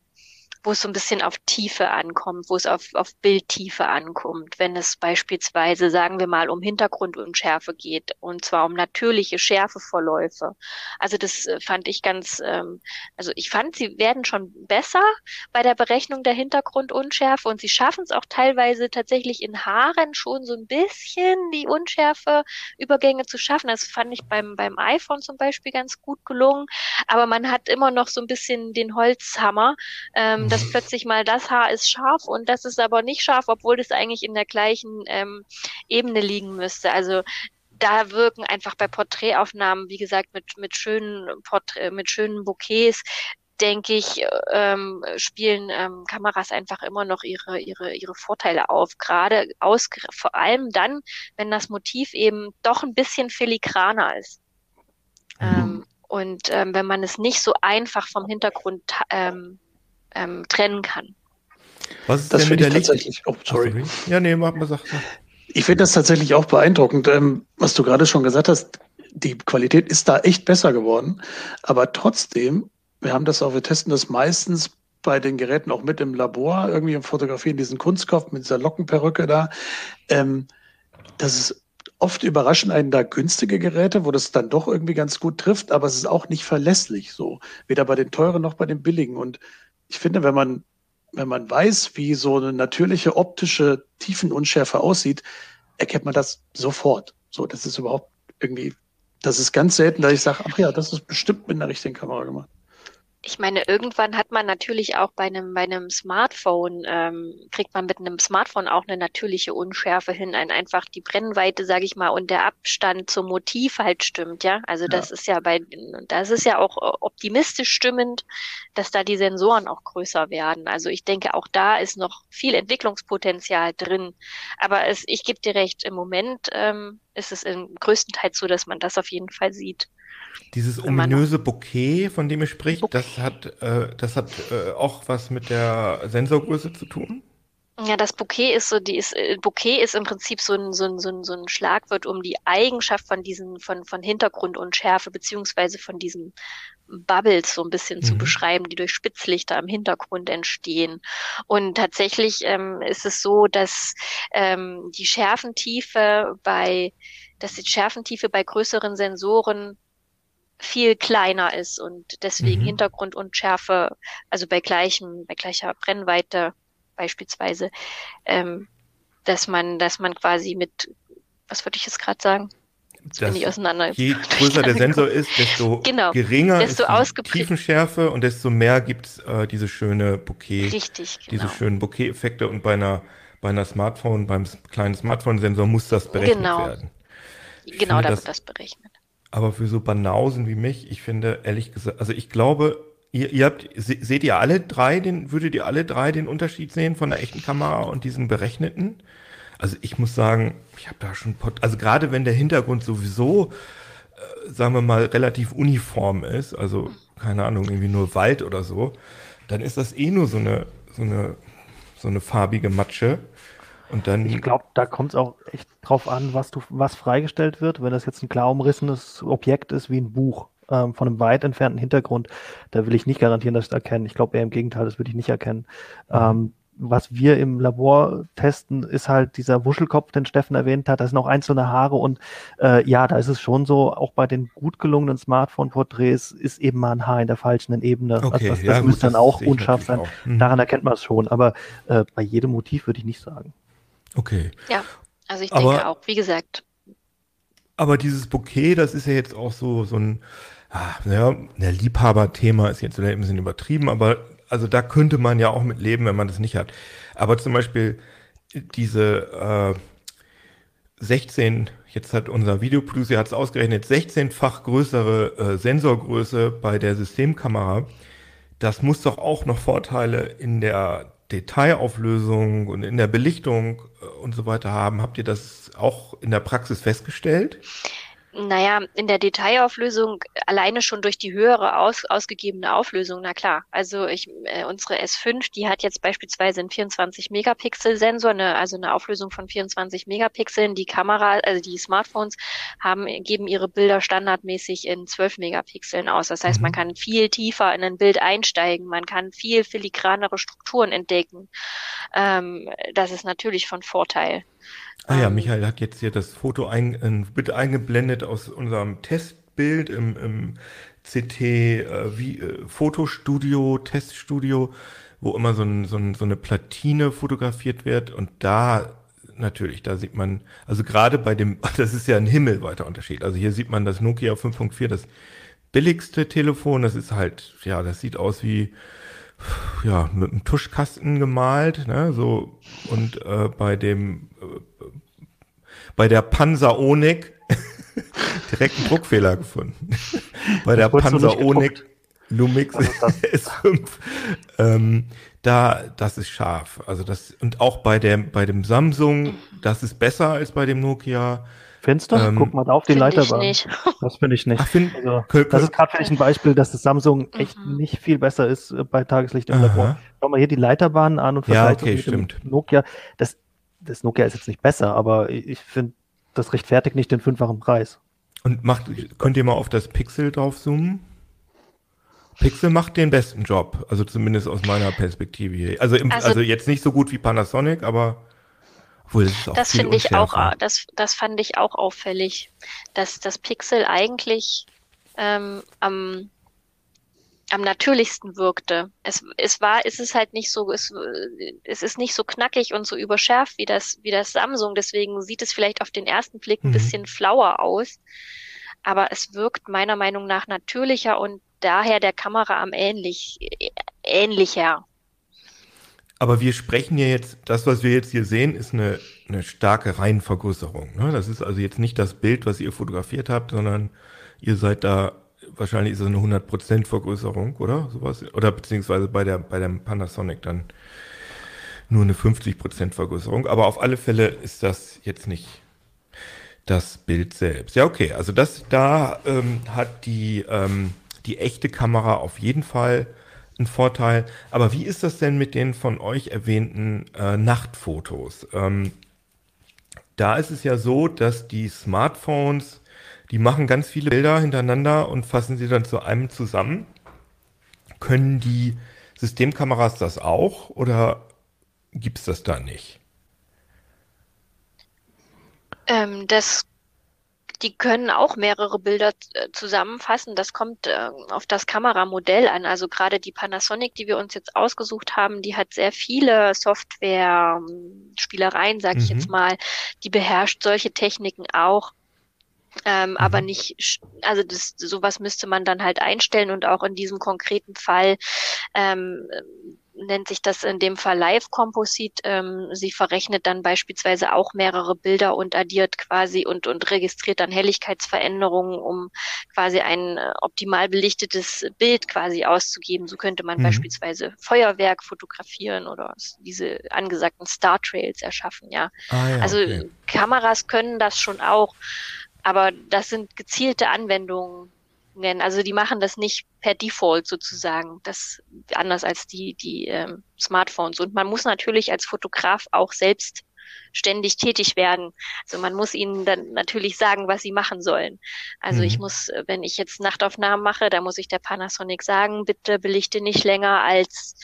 wo es so ein bisschen auf Tiefe ankommt, wo es auf, auf Bildtiefe ankommt, wenn es beispielsweise, sagen wir mal, um Hintergrundunschärfe geht und zwar um natürliche Schärfeverläufe. Also das äh, fand ich ganz, ähm, also ich fand, sie werden schon besser bei der Berechnung der Hintergrundunschärfe und sie schaffen es auch teilweise tatsächlich in Haaren schon so ein bisschen die Unschärfeübergänge zu schaffen. Das fand ich beim, beim iPhone zum Beispiel ganz gut gelungen, aber man hat immer noch so ein bisschen den Holzhammer, ähm, dass mhm. plötzlich mal das Haar ist scharf und das ist aber nicht scharf, obwohl das eigentlich in der gleichen ähm, Ebene liegen müsste. Also da wirken einfach bei Porträtaufnahmen, wie gesagt, mit, mit schönen Porträt, mit schönen Bouquets, denke ich, ähm, spielen ähm, Kameras einfach immer noch ihre, ihre, ihre Vorteile auf. Gerade aus, vor allem dann, wenn das Motiv eben doch ein bisschen filigraner ist. Mhm. Ähm, und ähm, wenn man es nicht so einfach vom Hintergrund ähm, ähm, trennen kann. Was ist das denn mit der tatsächlich, oh, sorry. sorry. Ja, nee, mach mal, sag. Ich finde das tatsächlich auch beeindruckend, ähm, was du gerade schon gesagt hast. Die Qualität ist da echt besser geworden. Aber trotzdem, wir haben das auch, wir testen das meistens bei den Geräten auch mit im Labor, irgendwie im Fotografieren, diesen Kunstkopf mit dieser Lockenperücke da. Ähm, das ist oft überraschen einen da günstige Geräte, wo das dann doch irgendwie ganz gut trifft, aber es ist auch nicht verlässlich so. Weder bei den teuren noch bei den billigen. Und ich finde, wenn man, wenn man weiß, wie so eine natürliche optische Tiefenunschärfe aussieht, erkennt man das sofort. So, das ist überhaupt irgendwie, das ist ganz selten, dass ich sage, ach ja, das ist bestimmt mit einer richtigen Kamera gemacht ich meine, irgendwann hat man natürlich auch bei einem, bei einem Smartphone, ähm, kriegt man mit einem Smartphone auch eine natürliche Unschärfe hin, ein einfach die Brennweite, sage ich mal, und der Abstand zum Motiv halt stimmt, ja. Also ja. das ist ja bei, das ist ja auch optimistisch stimmend, dass da die Sensoren auch größer werden. Also ich denke, auch da ist noch viel Entwicklungspotenzial drin. Aber es, ich gebe dir recht, im Moment ähm, ist es im größten Teil so, dass man das auf jeden Fall sieht. Dieses ominöse Bouquet, von dem ihr spricht, das hat, äh, das hat äh, auch was mit der Sensorgröße zu tun? Ja, das Bouquet ist so, die ist, äh, Bouquet ist im Prinzip so ein, so ein, so ein, so ein Schlagwort, um die Eigenschaft von diesen, von, von Hintergrund und Schärfe, beziehungsweise von diesen Bubbles so ein bisschen mhm. zu beschreiben, die durch Spitzlichter im Hintergrund entstehen. Und tatsächlich ähm, ist es so, dass ähm, die Schärfentiefe bei, dass die Schärfentiefe bei größeren Sensoren viel kleiner ist und deswegen Mhm. Hintergrundunschärfe, also bei gleichem, bei gleicher Brennweite beispielsweise, ähm, dass man, dass man quasi mit, was würde ich jetzt gerade sagen? Jetzt bin ich auseinander. je größer der Sensor ist, desto Genau, geringer desto ist die Tiefenschärfe und desto mehr gibt's äh, diese schöne Bokeh, Richtig, diese genau. schönen Bokeh-Effekte und bei einer bei einer Smartphone, beim kleinen Smartphone-Sensor muss das berechnet Genau. werden. Genau, finde da wird das berechnet. Aber für so Banausen wie mich, ich finde, ehrlich gesagt, also ich glaube, ihr, ihr habt, se, seht ihr alle drei den, würdet ihr alle drei den Unterschied sehen von der echten Kamera und diesen berechneten? Also ich muss sagen, ich habe da schon, Pot also gerade wenn der Hintergrund sowieso, äh, sagen wir mal, relativ uniform ist, also keine Ahnung, irgendwie nur Wald oder so, dann ist das eh nur so eine, so eine, so eine farbige Matsche. Und dann, Ich glaube, da kommt es auch echt drauf an, was du, was freigestellt wird. Wenn das jetzt ein klar umrissenes Objekt ist, wie ein Buch ähm, von einem weit entfernten Hintergrund, da will ich nicht garantieren, dass ich es erkenne. Ich glaube eher im Gegenteil, das würde ich nicht erkennen. Ähm, was wir im Labor testen, ist halt dieser Wuschelkopf, den Steffen erwähnt hat. Da sind auch einzelne Haare und äh, ja, da ist es schon so, auch bei den gut gelungenen Smartphone-Porträts ist eben mal ein Haar in der falschen Ebene. okay, also das, das ja, müsste dann auch unscharf sein. auch. Mhm. Daran erkennt man es schon, aber äh, bei jedem Motiv würde ich nicht sagen. Okay. Ja, also ich Aber- denke auch, wie gesagt, Aber dieses Bouquet, das ist ja jetzt auch so, so ein, ah, naja, ein Liebhaberthema ist jetzt vielleicht ein bisschen übertrieben, aber also da könnte man ja auch mit leben, wenn man das nicht hat. Aber zum Beispiel diese äh, 16, jetzt hat unser Videoproducer hat es ausgerechnet, 16-fach größere äh, Sensorgröße bei der Systemkamera. Das muss doch auch noch Vorteile in der Detailauflösung und in der Belichtung äh, und so weiter haben. Habt ihr das auch in der Praxis festgestellt? Naja, in der Detailauflösung alleine schon durch die höhere aus, ausgegebene Auflösung, na klar. Also ich, äh, unsere S5, die hat jetzt beispielsweise einen 24 Megapixel Sensor, eine, also eine Auflösung von 24 Megapixeln. Die Kamera, also die Smartphones haben, geben ihre Bilder standardmäßig in 12 Megapixeln aus. Das heißt, man Mhm. kann viel tiefer in ein Bild einsteigen, man kann viel filigranere Strukturen entdecken. Ähm, das ist natürlich von Vorteil. Ah ja, Ähm, Michael hat jetzt hier das Foto ein, ein, bitte eingeblendet aus unserem Testbild im, im CT äh, wie, äh, Fotostudio, Teststudio, wo immer so, ein, so, ein, so eine Platine fotografiert wird. Und da natürlich, da sieht man, also gerade bei dem, das ist ja ein himmelweiter Unterschied. Also hier sieht man das Nokia 5.4, das billigste Telefon, das ist halt, ja, das sieht aus wie, ja, mit einem Tuschkasten gemalt, ne, so, und äh, bei dem, äh, bei der Panzer Onik direkt einen Druckfehler gefunden. bei der Panzer Onik Lumix Was ist das? S5, ähm, da, das ist scharf. Also das, und auch bei dem, bei dem Samsung, das ist besser als bei dem Nokia. Findest du? Ähm, Guck mal da auf die Leiterbahn. Das finde ich nicht. Ach, find, Also, das ist gerade für dich ein Beispiel, dass das Samsung echt Mhm. nicht viel besser ist äh, bei Tageslicht. Schau mal hier die Leiterbahnen an und Ja, vergleich das okay, mit. Nokia. Das, das Nokia ist jetzt nicht besser, aber ich, finde, das rechtfertigt nicht den fünffachen Preis. Und macht, könnt ihr mal auf das Pixel drauf zoomen? Pixel macht den besten Job, also zumindest aus meiner Perspektive hier. Also, im, also, Also- jetzt nicht so gut wie Panasonic, aber obwohl das ist auch Das finde ich auch, das, das fand ich auch auffällig, dass das Pixel eigentlich ähm, am, am natürlichsten wirkte. Es, es war, es ist halt nicht so, es, es ist nicht so knackig und so überschärft wie das, wie das Samsung. Deswegen sieht es vielleicht auf den ersten Blick ein Mhm. bisschen flauer aus. Aber es wirkt meiner Meinung nach natürlicher und daher der Kamera am ähnlich, ähnlicher. Aber wir sprechen ja jetzt, das, was wir jetzt hier sehen, ist eine, eine starke Reihenvergrößerung. Ne? Das ist also jetzt nicht das Bild, was ihr fotografiert habt, sondern ihr seid da, wahrscheinlich ist es eine 100% Vergrößerung, oder? Sowas. Oder beziehungsweise bei der, bei dem Panasonic dann nur eine 50% Vergrößerung. Aber auf alle Fälle ist das jetzt nicht das Bild selbst. Ja, okay. Also das, da ähm, hat die, ähm, die echte Kamera auf jeden Fall einen Vorteil. Aber wie ist das denn mit den von euch erwähnten äh, Nachtfotos? Ähm, da ist es ja so, dass die Smartphones, die machen ganz viele Bilder hintereinander und fassen sie dann zu einem zusammen. Können die Systemkameras das auch oder gibt's das da nicht? Ähm, das die können auch mehrere Bilder äh, zusammenfassen. Das kommt äh, auf das Kameramodell an. Also gerade die Panasonic, die wir uns jetzt ausgesucht haben, die hat sehr viele Software-Spielereien, sage ich mhm. jetzt mal. Die beherrscht solche Techniken auch. Ähm, mhm. Aber nicht, also das, sowas müsste man dann halt einstellen und auch in diesem konkreten Fall ähm, nennt sich das in dem Fall Live Composite. Ähm, sie verrechnet dann beispielsweise auch mehrere Bilder und addiert quasi und, und registriert dann Helligkeitsveränderungen, um quasi ein äh, optimal belichtetes Bild quasi auszugeben. So könnte man mhm. beispielsweise Feuerwerk fotografieren oder diese angesagten Star Trails erschaffen, ja. Ah, ja also okay. Kameras können das schon auch, aber das sind gezielte Anwendungen. Also die machen das nicht per Default sozusagen, das anders als die die ähm, Smartphones. Und man muss natürlich als Fotograf auch selbst ständig tätig werden. Also man muss ihnen dann natürlich sagen, was sie machen sollen. Also mhm. ich muss, wenn ich jetzt Nachtaufnahmen mache, da muss ich der Panasonic sagen, bitte belichte nicht länger als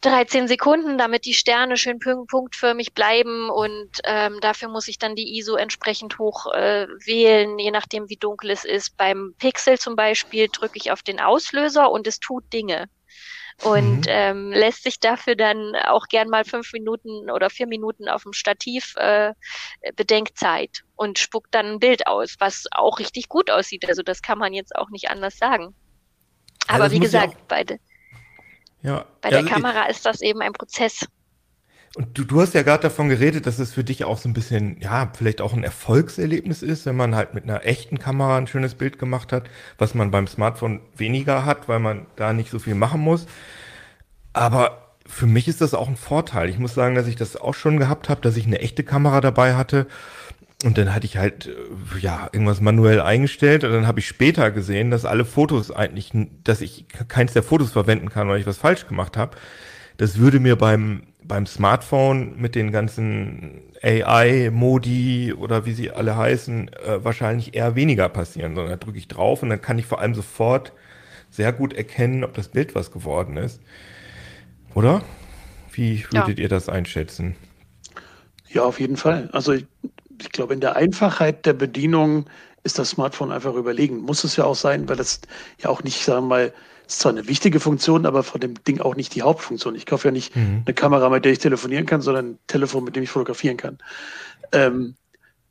13 Sekunden, damit die Sterne schön punktförmig bleiben und ähm, dafür muss ich dann die ISO entsprechend hoch äh, wählen, je nachdem wie dunkel es ist. Beim Pixel zum Beispiel drücke ich auf den Auslöser und es tut Dinge und mhm. ähm, lässt sich dafür dann auch gern mal fünf Minuten oder vier Minuten auf dem Stativ äh, Bedenkzeit und spuckt dann ein Bild aus, was auch richtig gut aussieht. Also das kann man jetzt auch nicht anders sagen. Aber ja, wie gesagt, beide. Ja. Bei der also Kamera ist das eben ein Prozess. Und du, du hast ja gerade davon geredet, dass es für dich auch so ein bisschen, ja, vielleicht auch ein Erfolgserlebnis ist, wenn man halt mit einer echten Kamera ein schönes Bild gemacht hat, was man beim Smartphone weniger hat, weil man da nicht so viel machen muss. Aber für mich ist das auch ein Vorteil. Ich muss sagen, dass ich das auch schon gehabt habe, dass ich eine echte Kamera dabei hatte und dann hatte ich halt, äh, ja, irgendwas manuell eingestellt und dann habe ich später gesehen, dass alle Fotos eigentlich, dass ich keins der Fotos verwenden kann, weil ich was falsch gemacht habe. Das würde mir beim, beim Smartphone mit den ganzen AI-Modi oder wie sie alle heißen, äh, wahrscheinlich eher weniger passieren, sondern da drücke ich drauf und dann kann ich vor allem sofort sehr gut erkennen, ob das Bild was geworden ist. Oder? Wie würdet ja. ihr das einschätzen? Ja, auf jeden Fall. Also ich, ich glaube, in der Einfachheit der Bedienung ist das Smartphone einfach überlegen. Muss es ja auch sein, weil das ja auch nicht, sagen wir mal, ist zwar eine wichtige Funktion, aber von dem Ding auch nicht die Hauptfunktion. Ich kaufe ja nicht mhm. eine Kamera, mit der ich telefonieren kann, sondern ein Telefon, mit dem ich fotografieren kann. Ähm,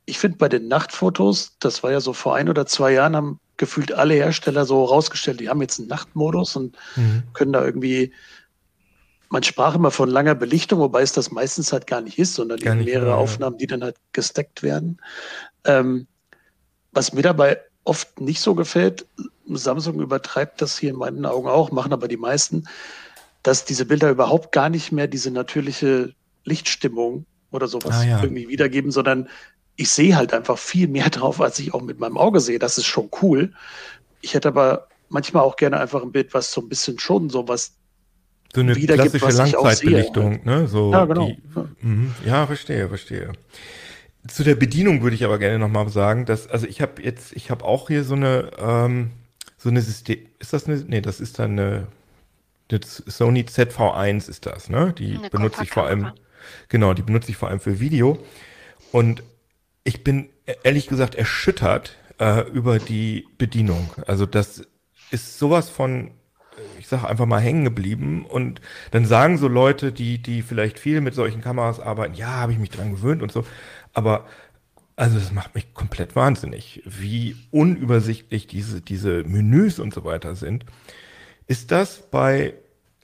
ich finde bei den Nachtfotos, das war ja so vor ein oder zwei Jahren, haben gefühlt alle Hersteller so rausgestellt, die haben jetzt einen Nachtmodus und mhm. können da irgendwie man sprach immer von langer Belichtung, wobei es das meistens halt gar nicht ist, sondern gar mehrere ja. Aufnahmen, die dann halt gesteckt werden. Ähm, was mir dabei oft nicht so gefällt, Samsung übertreibt das hier in meinen Augen auch, machen aber die meisten, dass diese Bilder überhaupt gar nicht mehr diese natürliche Lichtstimmung oder sowas ah, ja. irgendwie wiedergeben, sondern ich sehe halt einfach viel mehr drauf, als ich auch mit meinem Auge sehe. Das ist schon cool. Ich hätte aber manchmal auch gerne einfach ein Bild, was so ein bisschen schon so was so eine klassische Langzeitbelichtung, ne? So ja, genau. Die, mhm. ja, verstehe, verstehe. Zu der Bedienung würde ich aber gerne nochmal sagen, dass, also ich habe jetzt, ich habe auch hier so eine, ähm, so eine System, ist das eine, nee, das ist dann eine, das Sony ZV1 ist das, ne? Die eine benutze ich vor allem, genau, die benutze ich vor allem für Video. Und ich bin ehrlich gesagt erschüttert äh, über die Bedienung. Also das ist sowas von sage einfach mal hängen geblieben und dann sagen so Leute, die die vielleicht viel mit solchen Kameras arbeiten, ja, habe ich mich dran gewöhnt und so, aber also das macht mich komplett wahnsinnig, wie unübersichtlich diese diese Menüs und so weiter sind. Ist das bei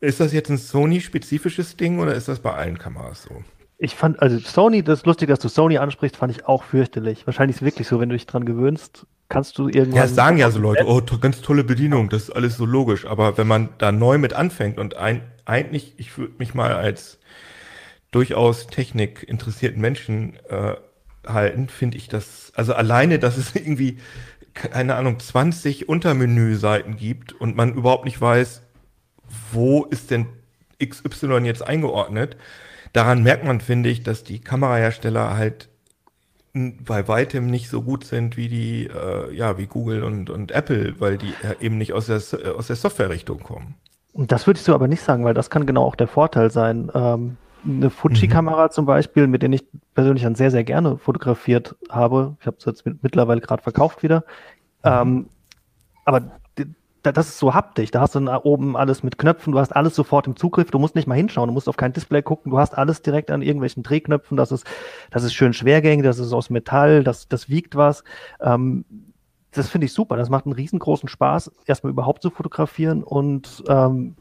ist das jetzt ein Sony spezifisches Ding oder ist das bei allen Kameras so? Ich fand, also Sony, das ist lustig, dass du Sony ansprichst, fand ich auch fürchterlich. Wahrscheinlich ist es wirklich so, wenn du dich dran gewöhnst, kannst du irgendwann. Ja, sagen ja so Leute, oh, to ganz tolle Bedienung, das ist alles so logisch. Aber wenn man da neu mit anfängt und ein, eigentlich, ich würde mich mal als durchaus Technik interessierten Menschen äh, halten, finde ich das, also alleine, dass es irgendwie, keine Ahnung, 20 Untermenüseiten gibt und man überhaupt nicht weiß, wo ist denn XY jetzt eingeordnet, daran merkt man, finde ich, dass die Kamerahersteller halt bei weitem nicht so gut sind wie die, äh, ja, wie Google und, und Apple, weil die eben nicht aus der, aus der Software-Richtung kommen. Das würdest du aber nicht sagen, weil das kann genau auch der Vorteil sein. Ähm, eine Fuji-Kamera mhm. zum Beispiel, mit der ich persönlich dann sehr, sehr gerne fotografiert habe. Ich habe es jetzt mit, mittlerweile gerade verkauft wieder. Mhm. Ähm, aber das ist so haptisch. Da hast du oben alles mit Knöpfen, du hast alles sofort im Zugriff, du musst nicht mal hinschauen, du musst auf kein Display gucken, du hast alles direkt an irgendwelchen Drehknöpfen, das ist, das ist schön schwergängig, das ist aus Metall, das, das wiegt was. Ähm, das finde ich super. Das macht einen riesengroßen Spaß, erstmal überhaupt zu fotografieren und ähm,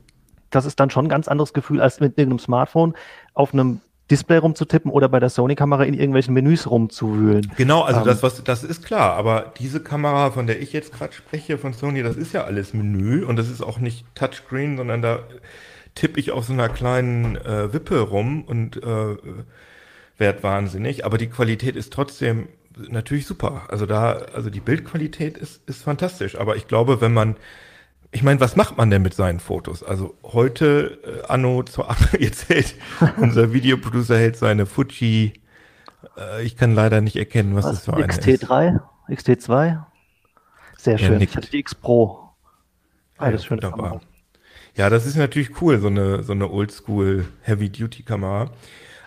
das ist dann schon ein ganz anderes Gefühl, als mit irgendeinem Smartphone auf einem Display rumzutippen oder bei der Sony-Kamera in irgendwelchen Menüs rumzuwühlen. Genau, also ähm, das, was, das ist klar, aber diese Kamera, von der ich jetzt gerade spreche, von Sony, das ist ja alles Menü und das ist auch nicht Touchscreen, sondern da tippe ich auf so einer kleinen äh, Wippe rum und äh, werd wahnsinnig, aber die Qualität ist trotzdem natürlich super. Also da, also die Bildqualität ist, ist fantastisch, aber ich glaube, wenn man ich meine, was macht man denn mit seinen Fotos? Also heute, äh, Anno, jetzt hält unser Videoproducer hält seine Fuji, äh, ich kann leider nicht erkennen, was, was das für eine XT3, ist. XT2? Sehr schön. Ich hatte die X Pro. Alles ja, schön. Ja, das ist natürlich cool, so eine, so eine Oldschool Heavy-Duty-Kamera.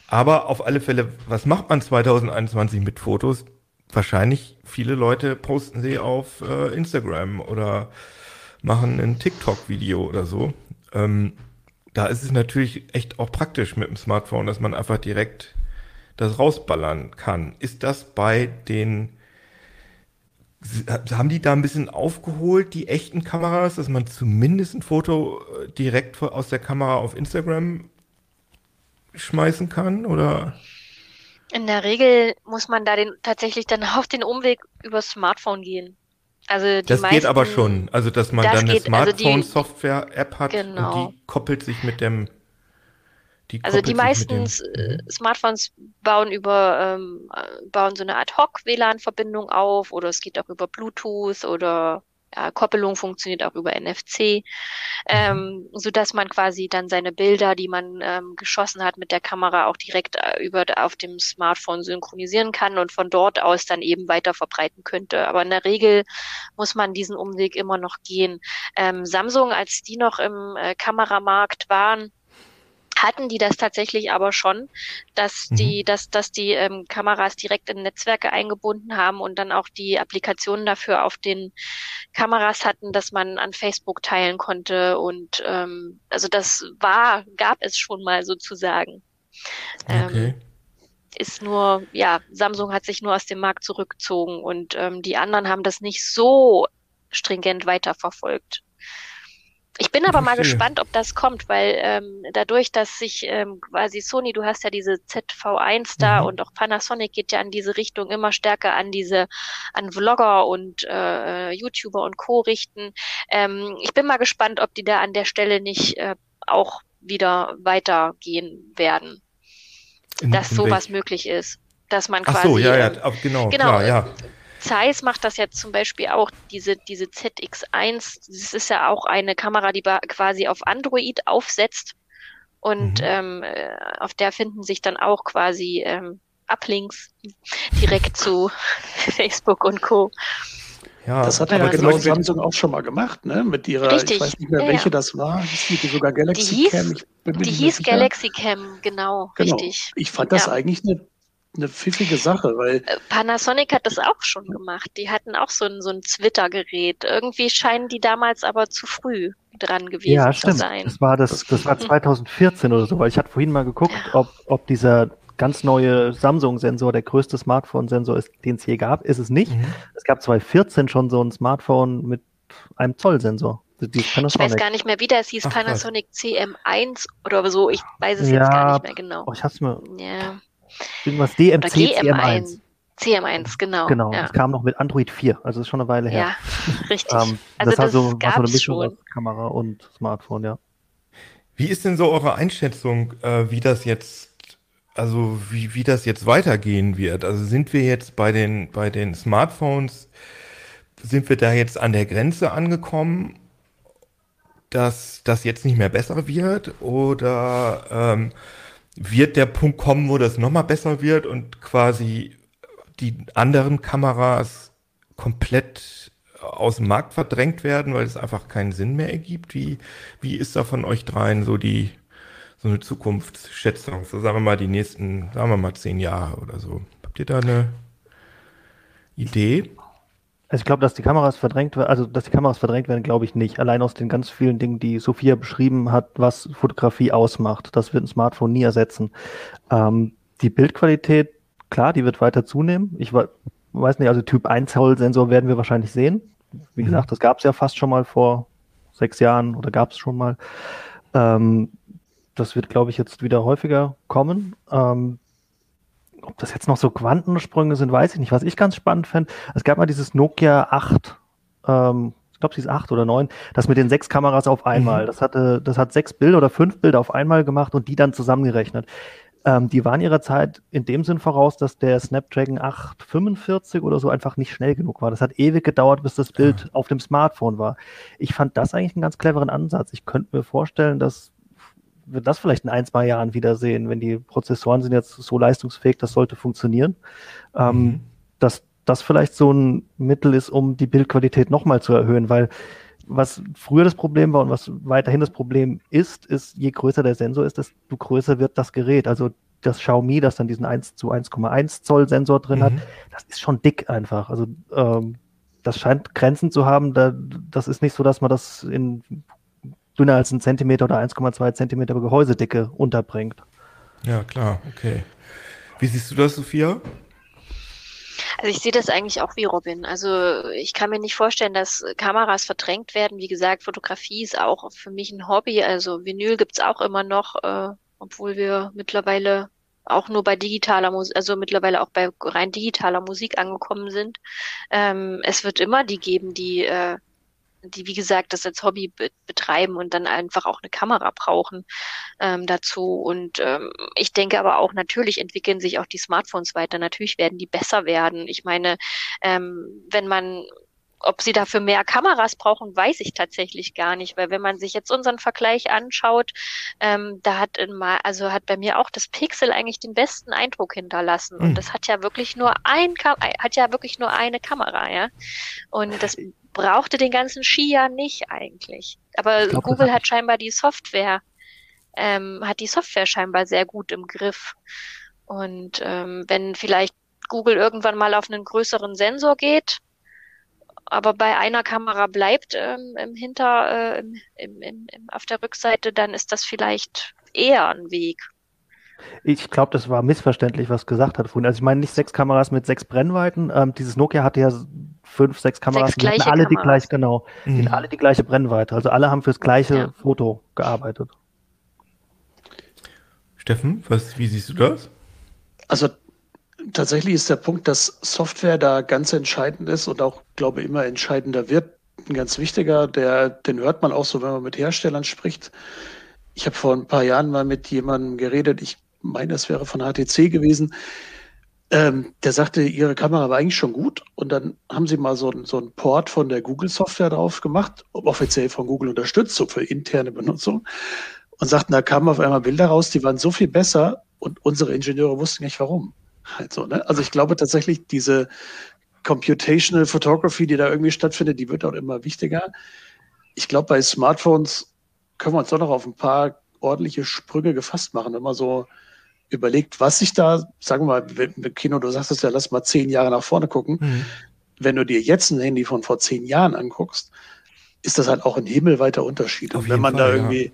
Aber auf alle Fälle, was macht man 2021 mit Fotos? Wahrscheinlich viele Leute posten sie auf äh, Instagram oder machen ein TikTok-Video oder so. Ähm, da ist es natürlich echt auch praktisch mit dem Smartphone, dass man einfach direkt das rausballern kann. Ist das bei den haben die da ein bisschen aufgeholt, die echten Kameras, dass man zumindest ein Foto äh, direkt aus der Kamera auf Instagram schmeißen kann? Oder? In der Regel muss man da den, tatsächlich dann auf den Umweg über Smartphone gehen. Also das meisten, geht aber schon. Also, dass man dann eine Smartphone-Software-App also hat genau. und die koppelt sich mit dem. Die also die meisten dem, mhm. Smartphones bauen über ähm, bauen so eine Ad-Hoc-WLAN-Verbindung auf oder es geht auch über Bluetooth oder ja, Koppelung funktioniert auch über NFC, ähm, so dass man quasi dann seine Bilder, die man ähm, geschossen hat mit der Kamera, auch direkt äh, über auf dem Smartphone synchronisieren kann und von dort aus dann eben weiter verbreiten könnte. Aber in der Regel muss man diesen Umweg immer noch gehen. Ähm, Samsung, als die noch im äh, Kameramarkt waren, hatten die das tatsächlich aber schon, dass die, mhm. dass, dass die ähm, Kameras direkt in Netzwerke eingebunden haben und dann auch die Applikationen dafür auf den Kameras hatten, dass man an Facebook teilen konnte und ähm, also das war, gab es schon mal sozusagen. Okay. Ähm, ist nur, ja, Samsung hat sich nur aus dem Markt zurückgezogen und ähm, die anderen haben das nicht so stringent weiterverfolgt. Ich bin aber mal gespannt, ob das kommt, weil ähm, dadurch, dass sich ähm, quasi Sony, du hast ja diese ZV1 da mhm. und auch Panasonic geht ja in diese Richtung immer stärker an diese, an Vlogger und äh, YouTuber und Co. richten. Ähm, ich bin mal gespannt, ob die da an der Stelle nicht äh, auch wieder weitergehen werden. In, dass in sowas welch? möglich ist. Dass man quasi. Ach so, ja, ja, ähm, genau, genau, klar, ja. Zeiss macht das jetzt zum Beispiel auch, diese, diese ZX1, das ist ja auch eine Kamera, die quasi auf Android aufsetzt und mhm. ähm, äh, auf der finden sich dann auch quasi ähm, Uplinks direkt zu Facebook und Co. Ja, das hat aber genau Samsung auch schon mal gemacht, ne? Mit ihrer, Richtig. ich weiß nicht mehr, welche ja. das war. Hieß sogar Galaxy die hieß, Cam. die hieß Galaxy Cam, genau, genau, richtig. Ich fand das ja. eigentlich eine eine pfiffige Sache, weil. Äh, Panasonic hat das auch schon gemacht. Die hatten auch so ein, so ein Twitter-Gerät. Irgendwie scheinen die damals aber zu früh dran gewesen ja, zu stimmt. sein. Das war das, das war 2014 oder so, weil ich hatte vorhin mal geguckt, ob, ob dieser ganz neue Samsung-Sensor der größte Smartphone-Sensor ist, den es je gab. Ist es nicht. Mhm. Es gab 2014 schon so ein Smartphone mit einem Zoll-Sensor. Ich weiß gar nicht mehr, wie das hieß, Ach, Panasonic CM1 oder so. Ich weiß es ja, jetzt gar nicht mehr genau. Oh, ich hab's mir. Ja. Irgendwas DMC CM1. CM1, genau. Genau, ja. das kam noch mit Android 4, also ist schon eine Weile her. Ja, richtig. ähm, also das, das so, war so eine Mischung schon. aus Kamera und Smartphone, ja. Wie ist denn so eure Einschätzung, äh, wie das jetzt, also wie, wie das jetzt weitergehen wird? Also sind wir jetzt bei den, bei den Smartphones, sind wir da jetzt an der Grenze angekommen, dass das jetzt nicht mehr besser wird? Oder ähm, wird der Punkt kommen, wo das nochmal besser wird und quasi die anderen Kameras komplett aus dem Markt verdrängt werden, weil es einfach keinen Sinn mehr ergibt? Wie, wie ist da von euch dreien so die, so eine Zukunftsschätzung, so sagen wir mal die nächsten, sagen wir mal zehn Jahre oder so. Habt ihr da eine Idee? Also ich glaube, dass die Kameras verdrängt werden, also dass die Kameras verdrängt werden, glaube ich nicht. Allein aus den ganz vielen Dingen, die Sophia beschrieben hat, was Fotografie ausmacht. Das wird ein Smartphone nie ersetzen. Ähm, die Bildqualität, klar, die wird weiter zunehmen. Ich weiß nicht, also Typ 1 Zoll Sensor werden wir wahrscheinlich sehen. Wie mhm. gesagt, das gab es ja fast schon mal vor sechs Jahren oder gab es schon mal. Ähm, das wird, glaube ich, jetzt wieder häufiger kommen. Ähm, ob das jetzt noch so Quantensprünge sind, weiß ich nicht. Was ich ganz spannend fände, es gab mal dieses Nokia 8, ähm, ich glaube, es ist 8 oder 9, das mit den sechs Kameras auf einmal. Mhm. Das hatte, das hat sechs Bilder oder fünf Bilder auf einmal gemacht und die dann zusammengerechnet. Ähm, die waren ihrer Zeit in dem Sinn voraus, dass der Snapdragon 845 oder so einfach nicht schnell genug war. Das hat ewig gedauert, bis das Bild ja. auf dem Smartphone war. Ich fand das eigentlich einen ganz cleveren Ansatz. Ich könnte mir vorstellen, dass wir das vielleicht in ein, zwei Jahren wiedersehen, wenn die Prozessoren sind jetzt so leistungsfähig, das sollte funktionieren. Ähm, mhm. dass das vielleicht so ein Mittel ist, um die Bildqualität nochmal zu erhöhen, weil was früher das Problem war und was weiterhin das Problem ist, ist, je größer der Sensor ist, desto größer wird das Gerät. Also das Xiaomi, das dann diesen 1 zu 1,1 Zoll Sensor drin mhm. hat, das ist schon dick einfach. Also ähm, das scheint Grenzen zu haben. Da, das ist nicht so, dass man das in dünner als ein Zentimeter oder 1,2 Zentimeter Gehäusedicke unterbringt. Ja, klar, okay. Wie siehst du das, Sophia? Also ich sehe das eigentlich auch wie Robin. Also ich kann mir nicht vorstellen, dass Kameras verdrängt werden. Wie gesagt, Fotografie ist auch für mich ein Hobby. Also Vinyl gibt's auch immer noch, äh, obwohl wir mittlerweile auch nur bei digitaler Musik, also mittlerweile auch bei rein digitaler Musik angekommen sind. Ähm, es wird immer die geben, die äh, die, wie gesagt, das als Hobby be betreiben und dann einfach auch eine Kamera brauchen ähm, dazu. Und ähm, ich denke aber auch, natürlich entwickeln sich auch die Smartphones weiter. Natürlich werden die besser werden. Ich meine, ähm, wenn man ob sie dafür mehr Kameras brauchen, weiß ich tatsächlich gar nicht, weil wenn man sich jetzt unseren Vergleich anschaut, ähm, da hat mal, also hat bei mir auch das Pixel eigentlich den besten Eindruck hinterlassen. Und hm. das hat ja wirklich nur ein, hat ja wirklich nur eine Kamera, ja. Und das brauchte den ganzen Ski ja nicht eigentlich. Aber glaub, Google hat scheinbar die Software, ähm, hat die Software scheinbar sehr gut im Griff. Und ähm, wenn vielleicht Google irgendwann mal auf einen größeren Sensor geht, aber bei einer Kamera bleibt ähm, im Hinter, äh, im, im, im, auf der Rückseite, dann ist das vielleicht eher ein Weg. Ich glaube, das war missverständlich, was gesagt hat vorhin. Also ich meine nicht sechs Kameras mit sechs Brennweiten. Ähm, dieses Nokia hatte ja fünf, sechs Kameras, sechs die alle Kameras. die gleiche, genau, mhm. die alle die gleiche Brennweite. Also alle haben fürs gleiche ja. Foto gearbeitet. Steffen, was, wie siehst du das? Also tatsächlich ist der Punkt, dass Software da ganz entscheidend ist und auch, glaube ich, immer entscheidender wird. Ein ganz wichtiger, der, den hört man auch so, wenn man mit Herstellern spricht. Ich habe vor ein paar Jahren mal mit jemandem geredet, ich meine, das wäre von HTC gewesen, ähm, der sagte, ihre Kamera war eigentlich schon gut und dann haben sie mal so, so einen Port von der Google-Software drauf gemacht, offiziell von Google unterstützt, so für interne Benutzung und sagten, da kamen auf einmal Bilder raus, die waren so viel besser und unsere Ingenieure wussten nicht warum. Halt ne? Also ich glaube tatsächlich, diese Computational Photography, die da irgendwie stattfindet, die wird auch immer wichtiger. Ich glaube, bei Smartphones können wir uns doch noch auf ein paar ordentliche Sprünge gefasst machen, wenn man so überlegt, was sich da, sagen wir mal, Kino, du sagst es ja, lass mal zehn Jahre nach vorne gucken. Mhm. Wenn du dir jetzt ein Handy von vor zehn Jahren anguckst, ist das halt auch ein himmelweiter Unterschied. Auf Und wenn man Fall, da irgendwie, ja.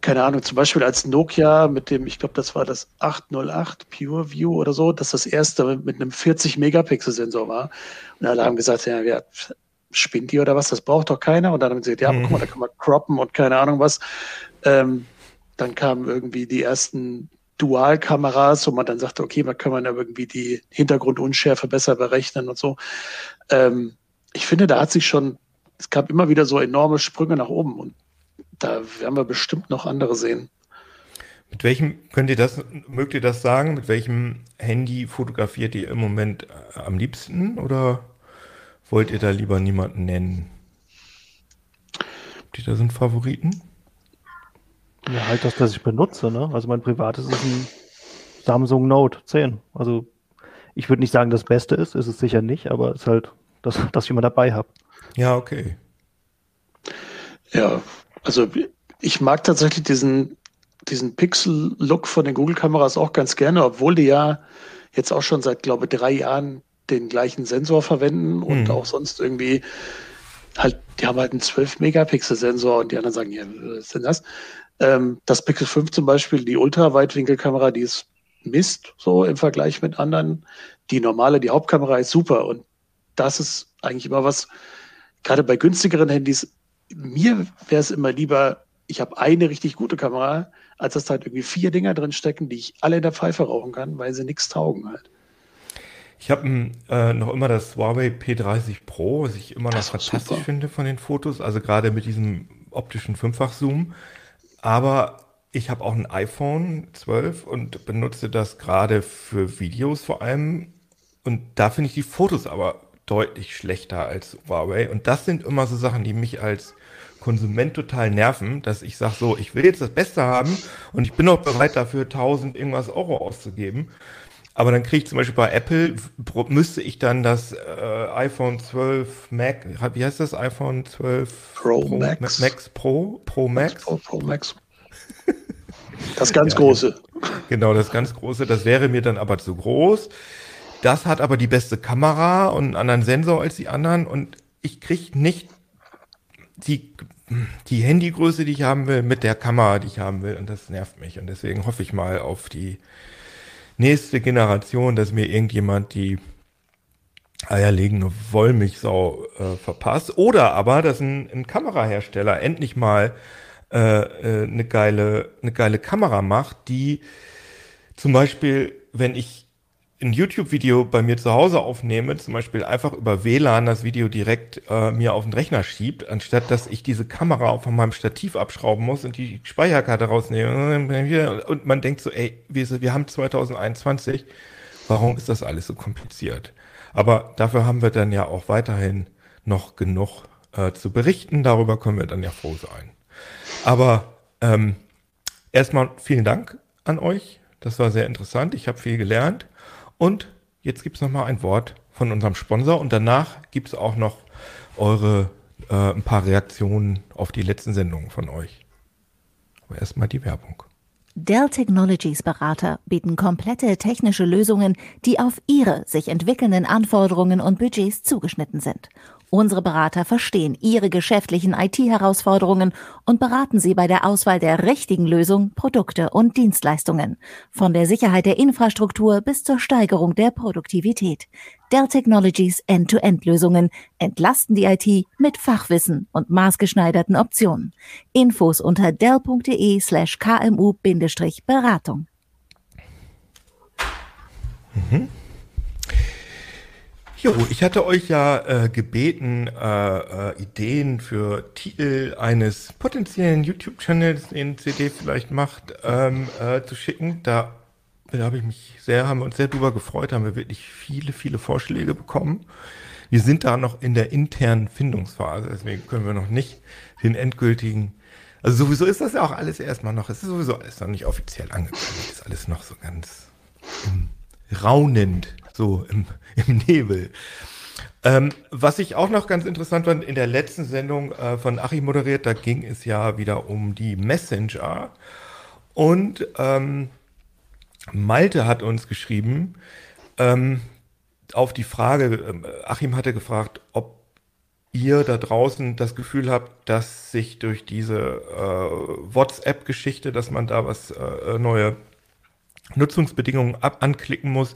keine Ahnung, zum Beispiel als Nokia mit dem, ich glaube, das war das 808 Pure View oder so, dass das erste mit einem 40 Megapixel Sensor war. Und alle haben gesagt, ja, wer spinnt die oder was, das braucht doch keiner. Und dann haben sie gesagt, ja, mhm. guck mal, da kann man croppen und keine Ahnung was. Ähm, dann kamen irgendwie die ersten Dualkameras, wo man dann sagte, okay, da kann man ja irgendwie die Hintergrundunschärfe besser berechnen und so. Ähm, ich finde, da hat sich schon, es gab immer wieder so enorme Sprünge nach oben und da werden wir bestimmt noch andere sehen. Mit welchem, könnt ihr das, mögt ihr das sagen? Mit welchem Handy fotografiert ihr im Moment äh, am liebsten oder wollt ihr da lieber niemanden nennen? Ihr da einen Favoriten? Ja, halt das, das ich benutze, ne? Also mein privates ist ein Samsung Note 10. Also ich würde nicht sagen, das Beste ist, ist es sicher nicht, aber es ist halt das, das ich immer dabei habe. Ja, okay. Ja, also ich mag tatsächlich diesen diesen Pixel-Look von den Google-Kameras auch ganz gerne, obwohl die ja jetzt auch schon seit, glaube ich, drei Jahren den gleichen Sensor verwenden und mhm. auch sonst irgendwie halt, die haben halt einen 12-Megapixel-Sensor und die anderen sagen, ja, was ist denn das? Ähm, das Pixel 5 zum Beispiel, die Ultraweitwinkelkamera, die ist Mist, so im Vergleich mit anderen. Die normale, die Hauptkamera ist super und das ist eigentlich immer was, gerade bei günstigeren Handys, mir wäre es immer lieber, ich habe eine richtig gute Kamera, als dass da halt irgendwie vier Dinger drin stecken, die ich alle in der Pfeife rauchen kann, weil sie nichts taugen halt. Ich habe äh, noch immer das Huawei P30 Pro, was ich immer noch fantastisch super. finde von den Fotos, also gerade mit diesem optischen Fünffach-Zoom. Aber ich habe auch ein iPhone 12 und benutze das gerade für Videos vor allem. Und da finde ich die Fotos aber deutlich schlechter als Huawei. Und das sind immer so Sachen, die mich als Konsument total nerven, dass ich sage so, ich will jetzt das Beste haben und ich bin auch bereit dafür 1000 irgendwas Euro auszugeben. Aber dann kriege ich zum Beispiel bei Apple, müsste ich dann das äh, iPhone 12 Mac, wie heißt das? iPhone 12 Pro, Pro Max. Max Pro? Pro Max? Pro, Pro Max. Das ganz ja, große. Genau, das ganz große. Das wäre mir dann aber zu groß. Das hat aber die beste Kamera und einen anderen Sensor als die anderen und ich kriege nicht die, die Handygröße, die ich haben will, mit der Kamera, die ich haben will und das nervt mich und deswegen hoffe ich mal auf die nächste Generation, dass mir irgendjemand die eierlegende Wollmilchsau äh, verpasst. Oder aber, dass ein, ein Kamerahersteller endlich mal äh, äh, eine, geile, eine geile Kamera macht, die zum Beispiel, wenn ich ein YouTube-Video bei mir zu Hause aufnehme, zum Beispiel einfach über WLAN das Video direkt äh, mir auf den Rechner schiebt, anstatt dass ich diese Kamera von meinem Stativ abschrauben muss und die Speicherkarte rausnehme. Und man denkt so, ey, wir, wir haben 2021, warum ist das alles so kompliziert? Aber dafür haben wir dann ja auch weiterhin noch genug äh, zu berichten. Darüber können wir dann ja froh sein. Aber ähm, erstmal vielen Dank an euch. Das war sehr interessant. Ich habe viel gelernt. Und jetzt gibt es nochmal ein Wort von unserem Sponsor und danach gibt es auch noch eure äh, ein paar Reaktionen auf die letzten Sendungen von euch. Aber erstmal die Werbung. Dell Technologies Berater bieten komplette technische Lösungen, die auf Ihre sich entwickelnden Anforderungen und Budgets zugeschnitten sind Unsere Berater verstehen Ihre geschäftlichen IT-Herausforderungen und beraten Sie bei der Auswahl der richtigen Lösung, Produkte und Dienstleistungen. Von der Sicherheit der Infrastruktur bis zur Steigerung der Produktivität. Dell Technologies End-to-End-Lösungen entlasten die IT mit Fachwissen und maßgeschneiderten Optionen. Infos unter dell.de slash kmu-beratung. Mhm. Jo, ich hatte euch ja äh, gebeten, äh, äh, Ideen für Titel eines potenziellen YouTube-Channels, den CD vielleicht macht, ähm, äh, zu schicken. Da, da habe ich mich sehr, haben wir uns sehr drüber gefreut, haben wir wirklich viele, viele Vorschläge bekommen. Wir sind da noch in der internen Findungsphase, deswegen können wir noch nicht den endgültigen also sowieso ist das ja auch alles erstmal noch, es ist sowieso alles noch nicht offiziell angekündigt, ist alles noch so ganz raunend so im, im Nebel. Ähm, was ich auch noch ganz interessant fand, in der letzten Sendung äh, von Achim moderiert, da ging es ja wieder um die Messenger. Und ähm, Malte hat uns geschrieben, ähm, auf die Frage, äh, Achim hatte gefragt, ob ihr da draußen das Gefühl habt, dass sich durch diese äh, WhatsApp-Geschichte, dass man da was äh, neue Nutzungsbedingungen ab anklicken muss,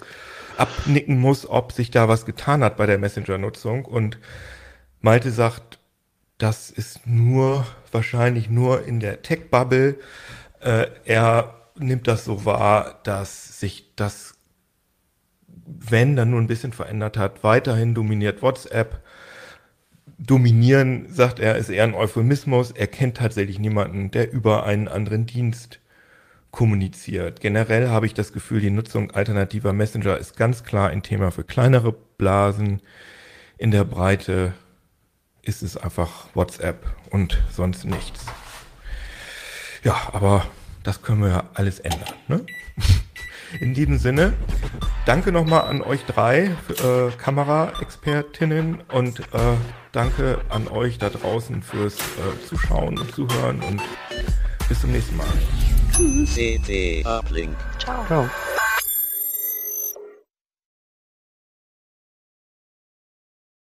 abnicken muss, ob sich da was getan hat bei der Messenger-Nutzung. Und Malte sagt, das ist nur, wahrscheinlich nur in der Tech-Bubble. Äh, er nimmt das so wahr, dass sich das, wenn dann nur ein bisschen verändert hat, weiterhin dominiert WhatsApp. Dominieren, sagt er, ist eher ein Euphemismus. Er kennt tatsächlich niemanden, der über einen anderen Dienst kommuniziert. Generell habe ich das Gefühl, die Nutzung alternativer Messenger ist ganz klar ein Thema für kleinere Blasen. In der Breite ist es einfach WhatsApp und sonst nichts. Ja, aber das können wir ja alles ändern. Ne? In diesem Sinne, danke nochmal an euch drei äh, Kameraexpertinnen und äh, danke an euch da draußen fürs äh, Zuschauen und Zuhören und bis zum nächsten Mal. Tschüss. CT Uplink. Ciao. Ciao.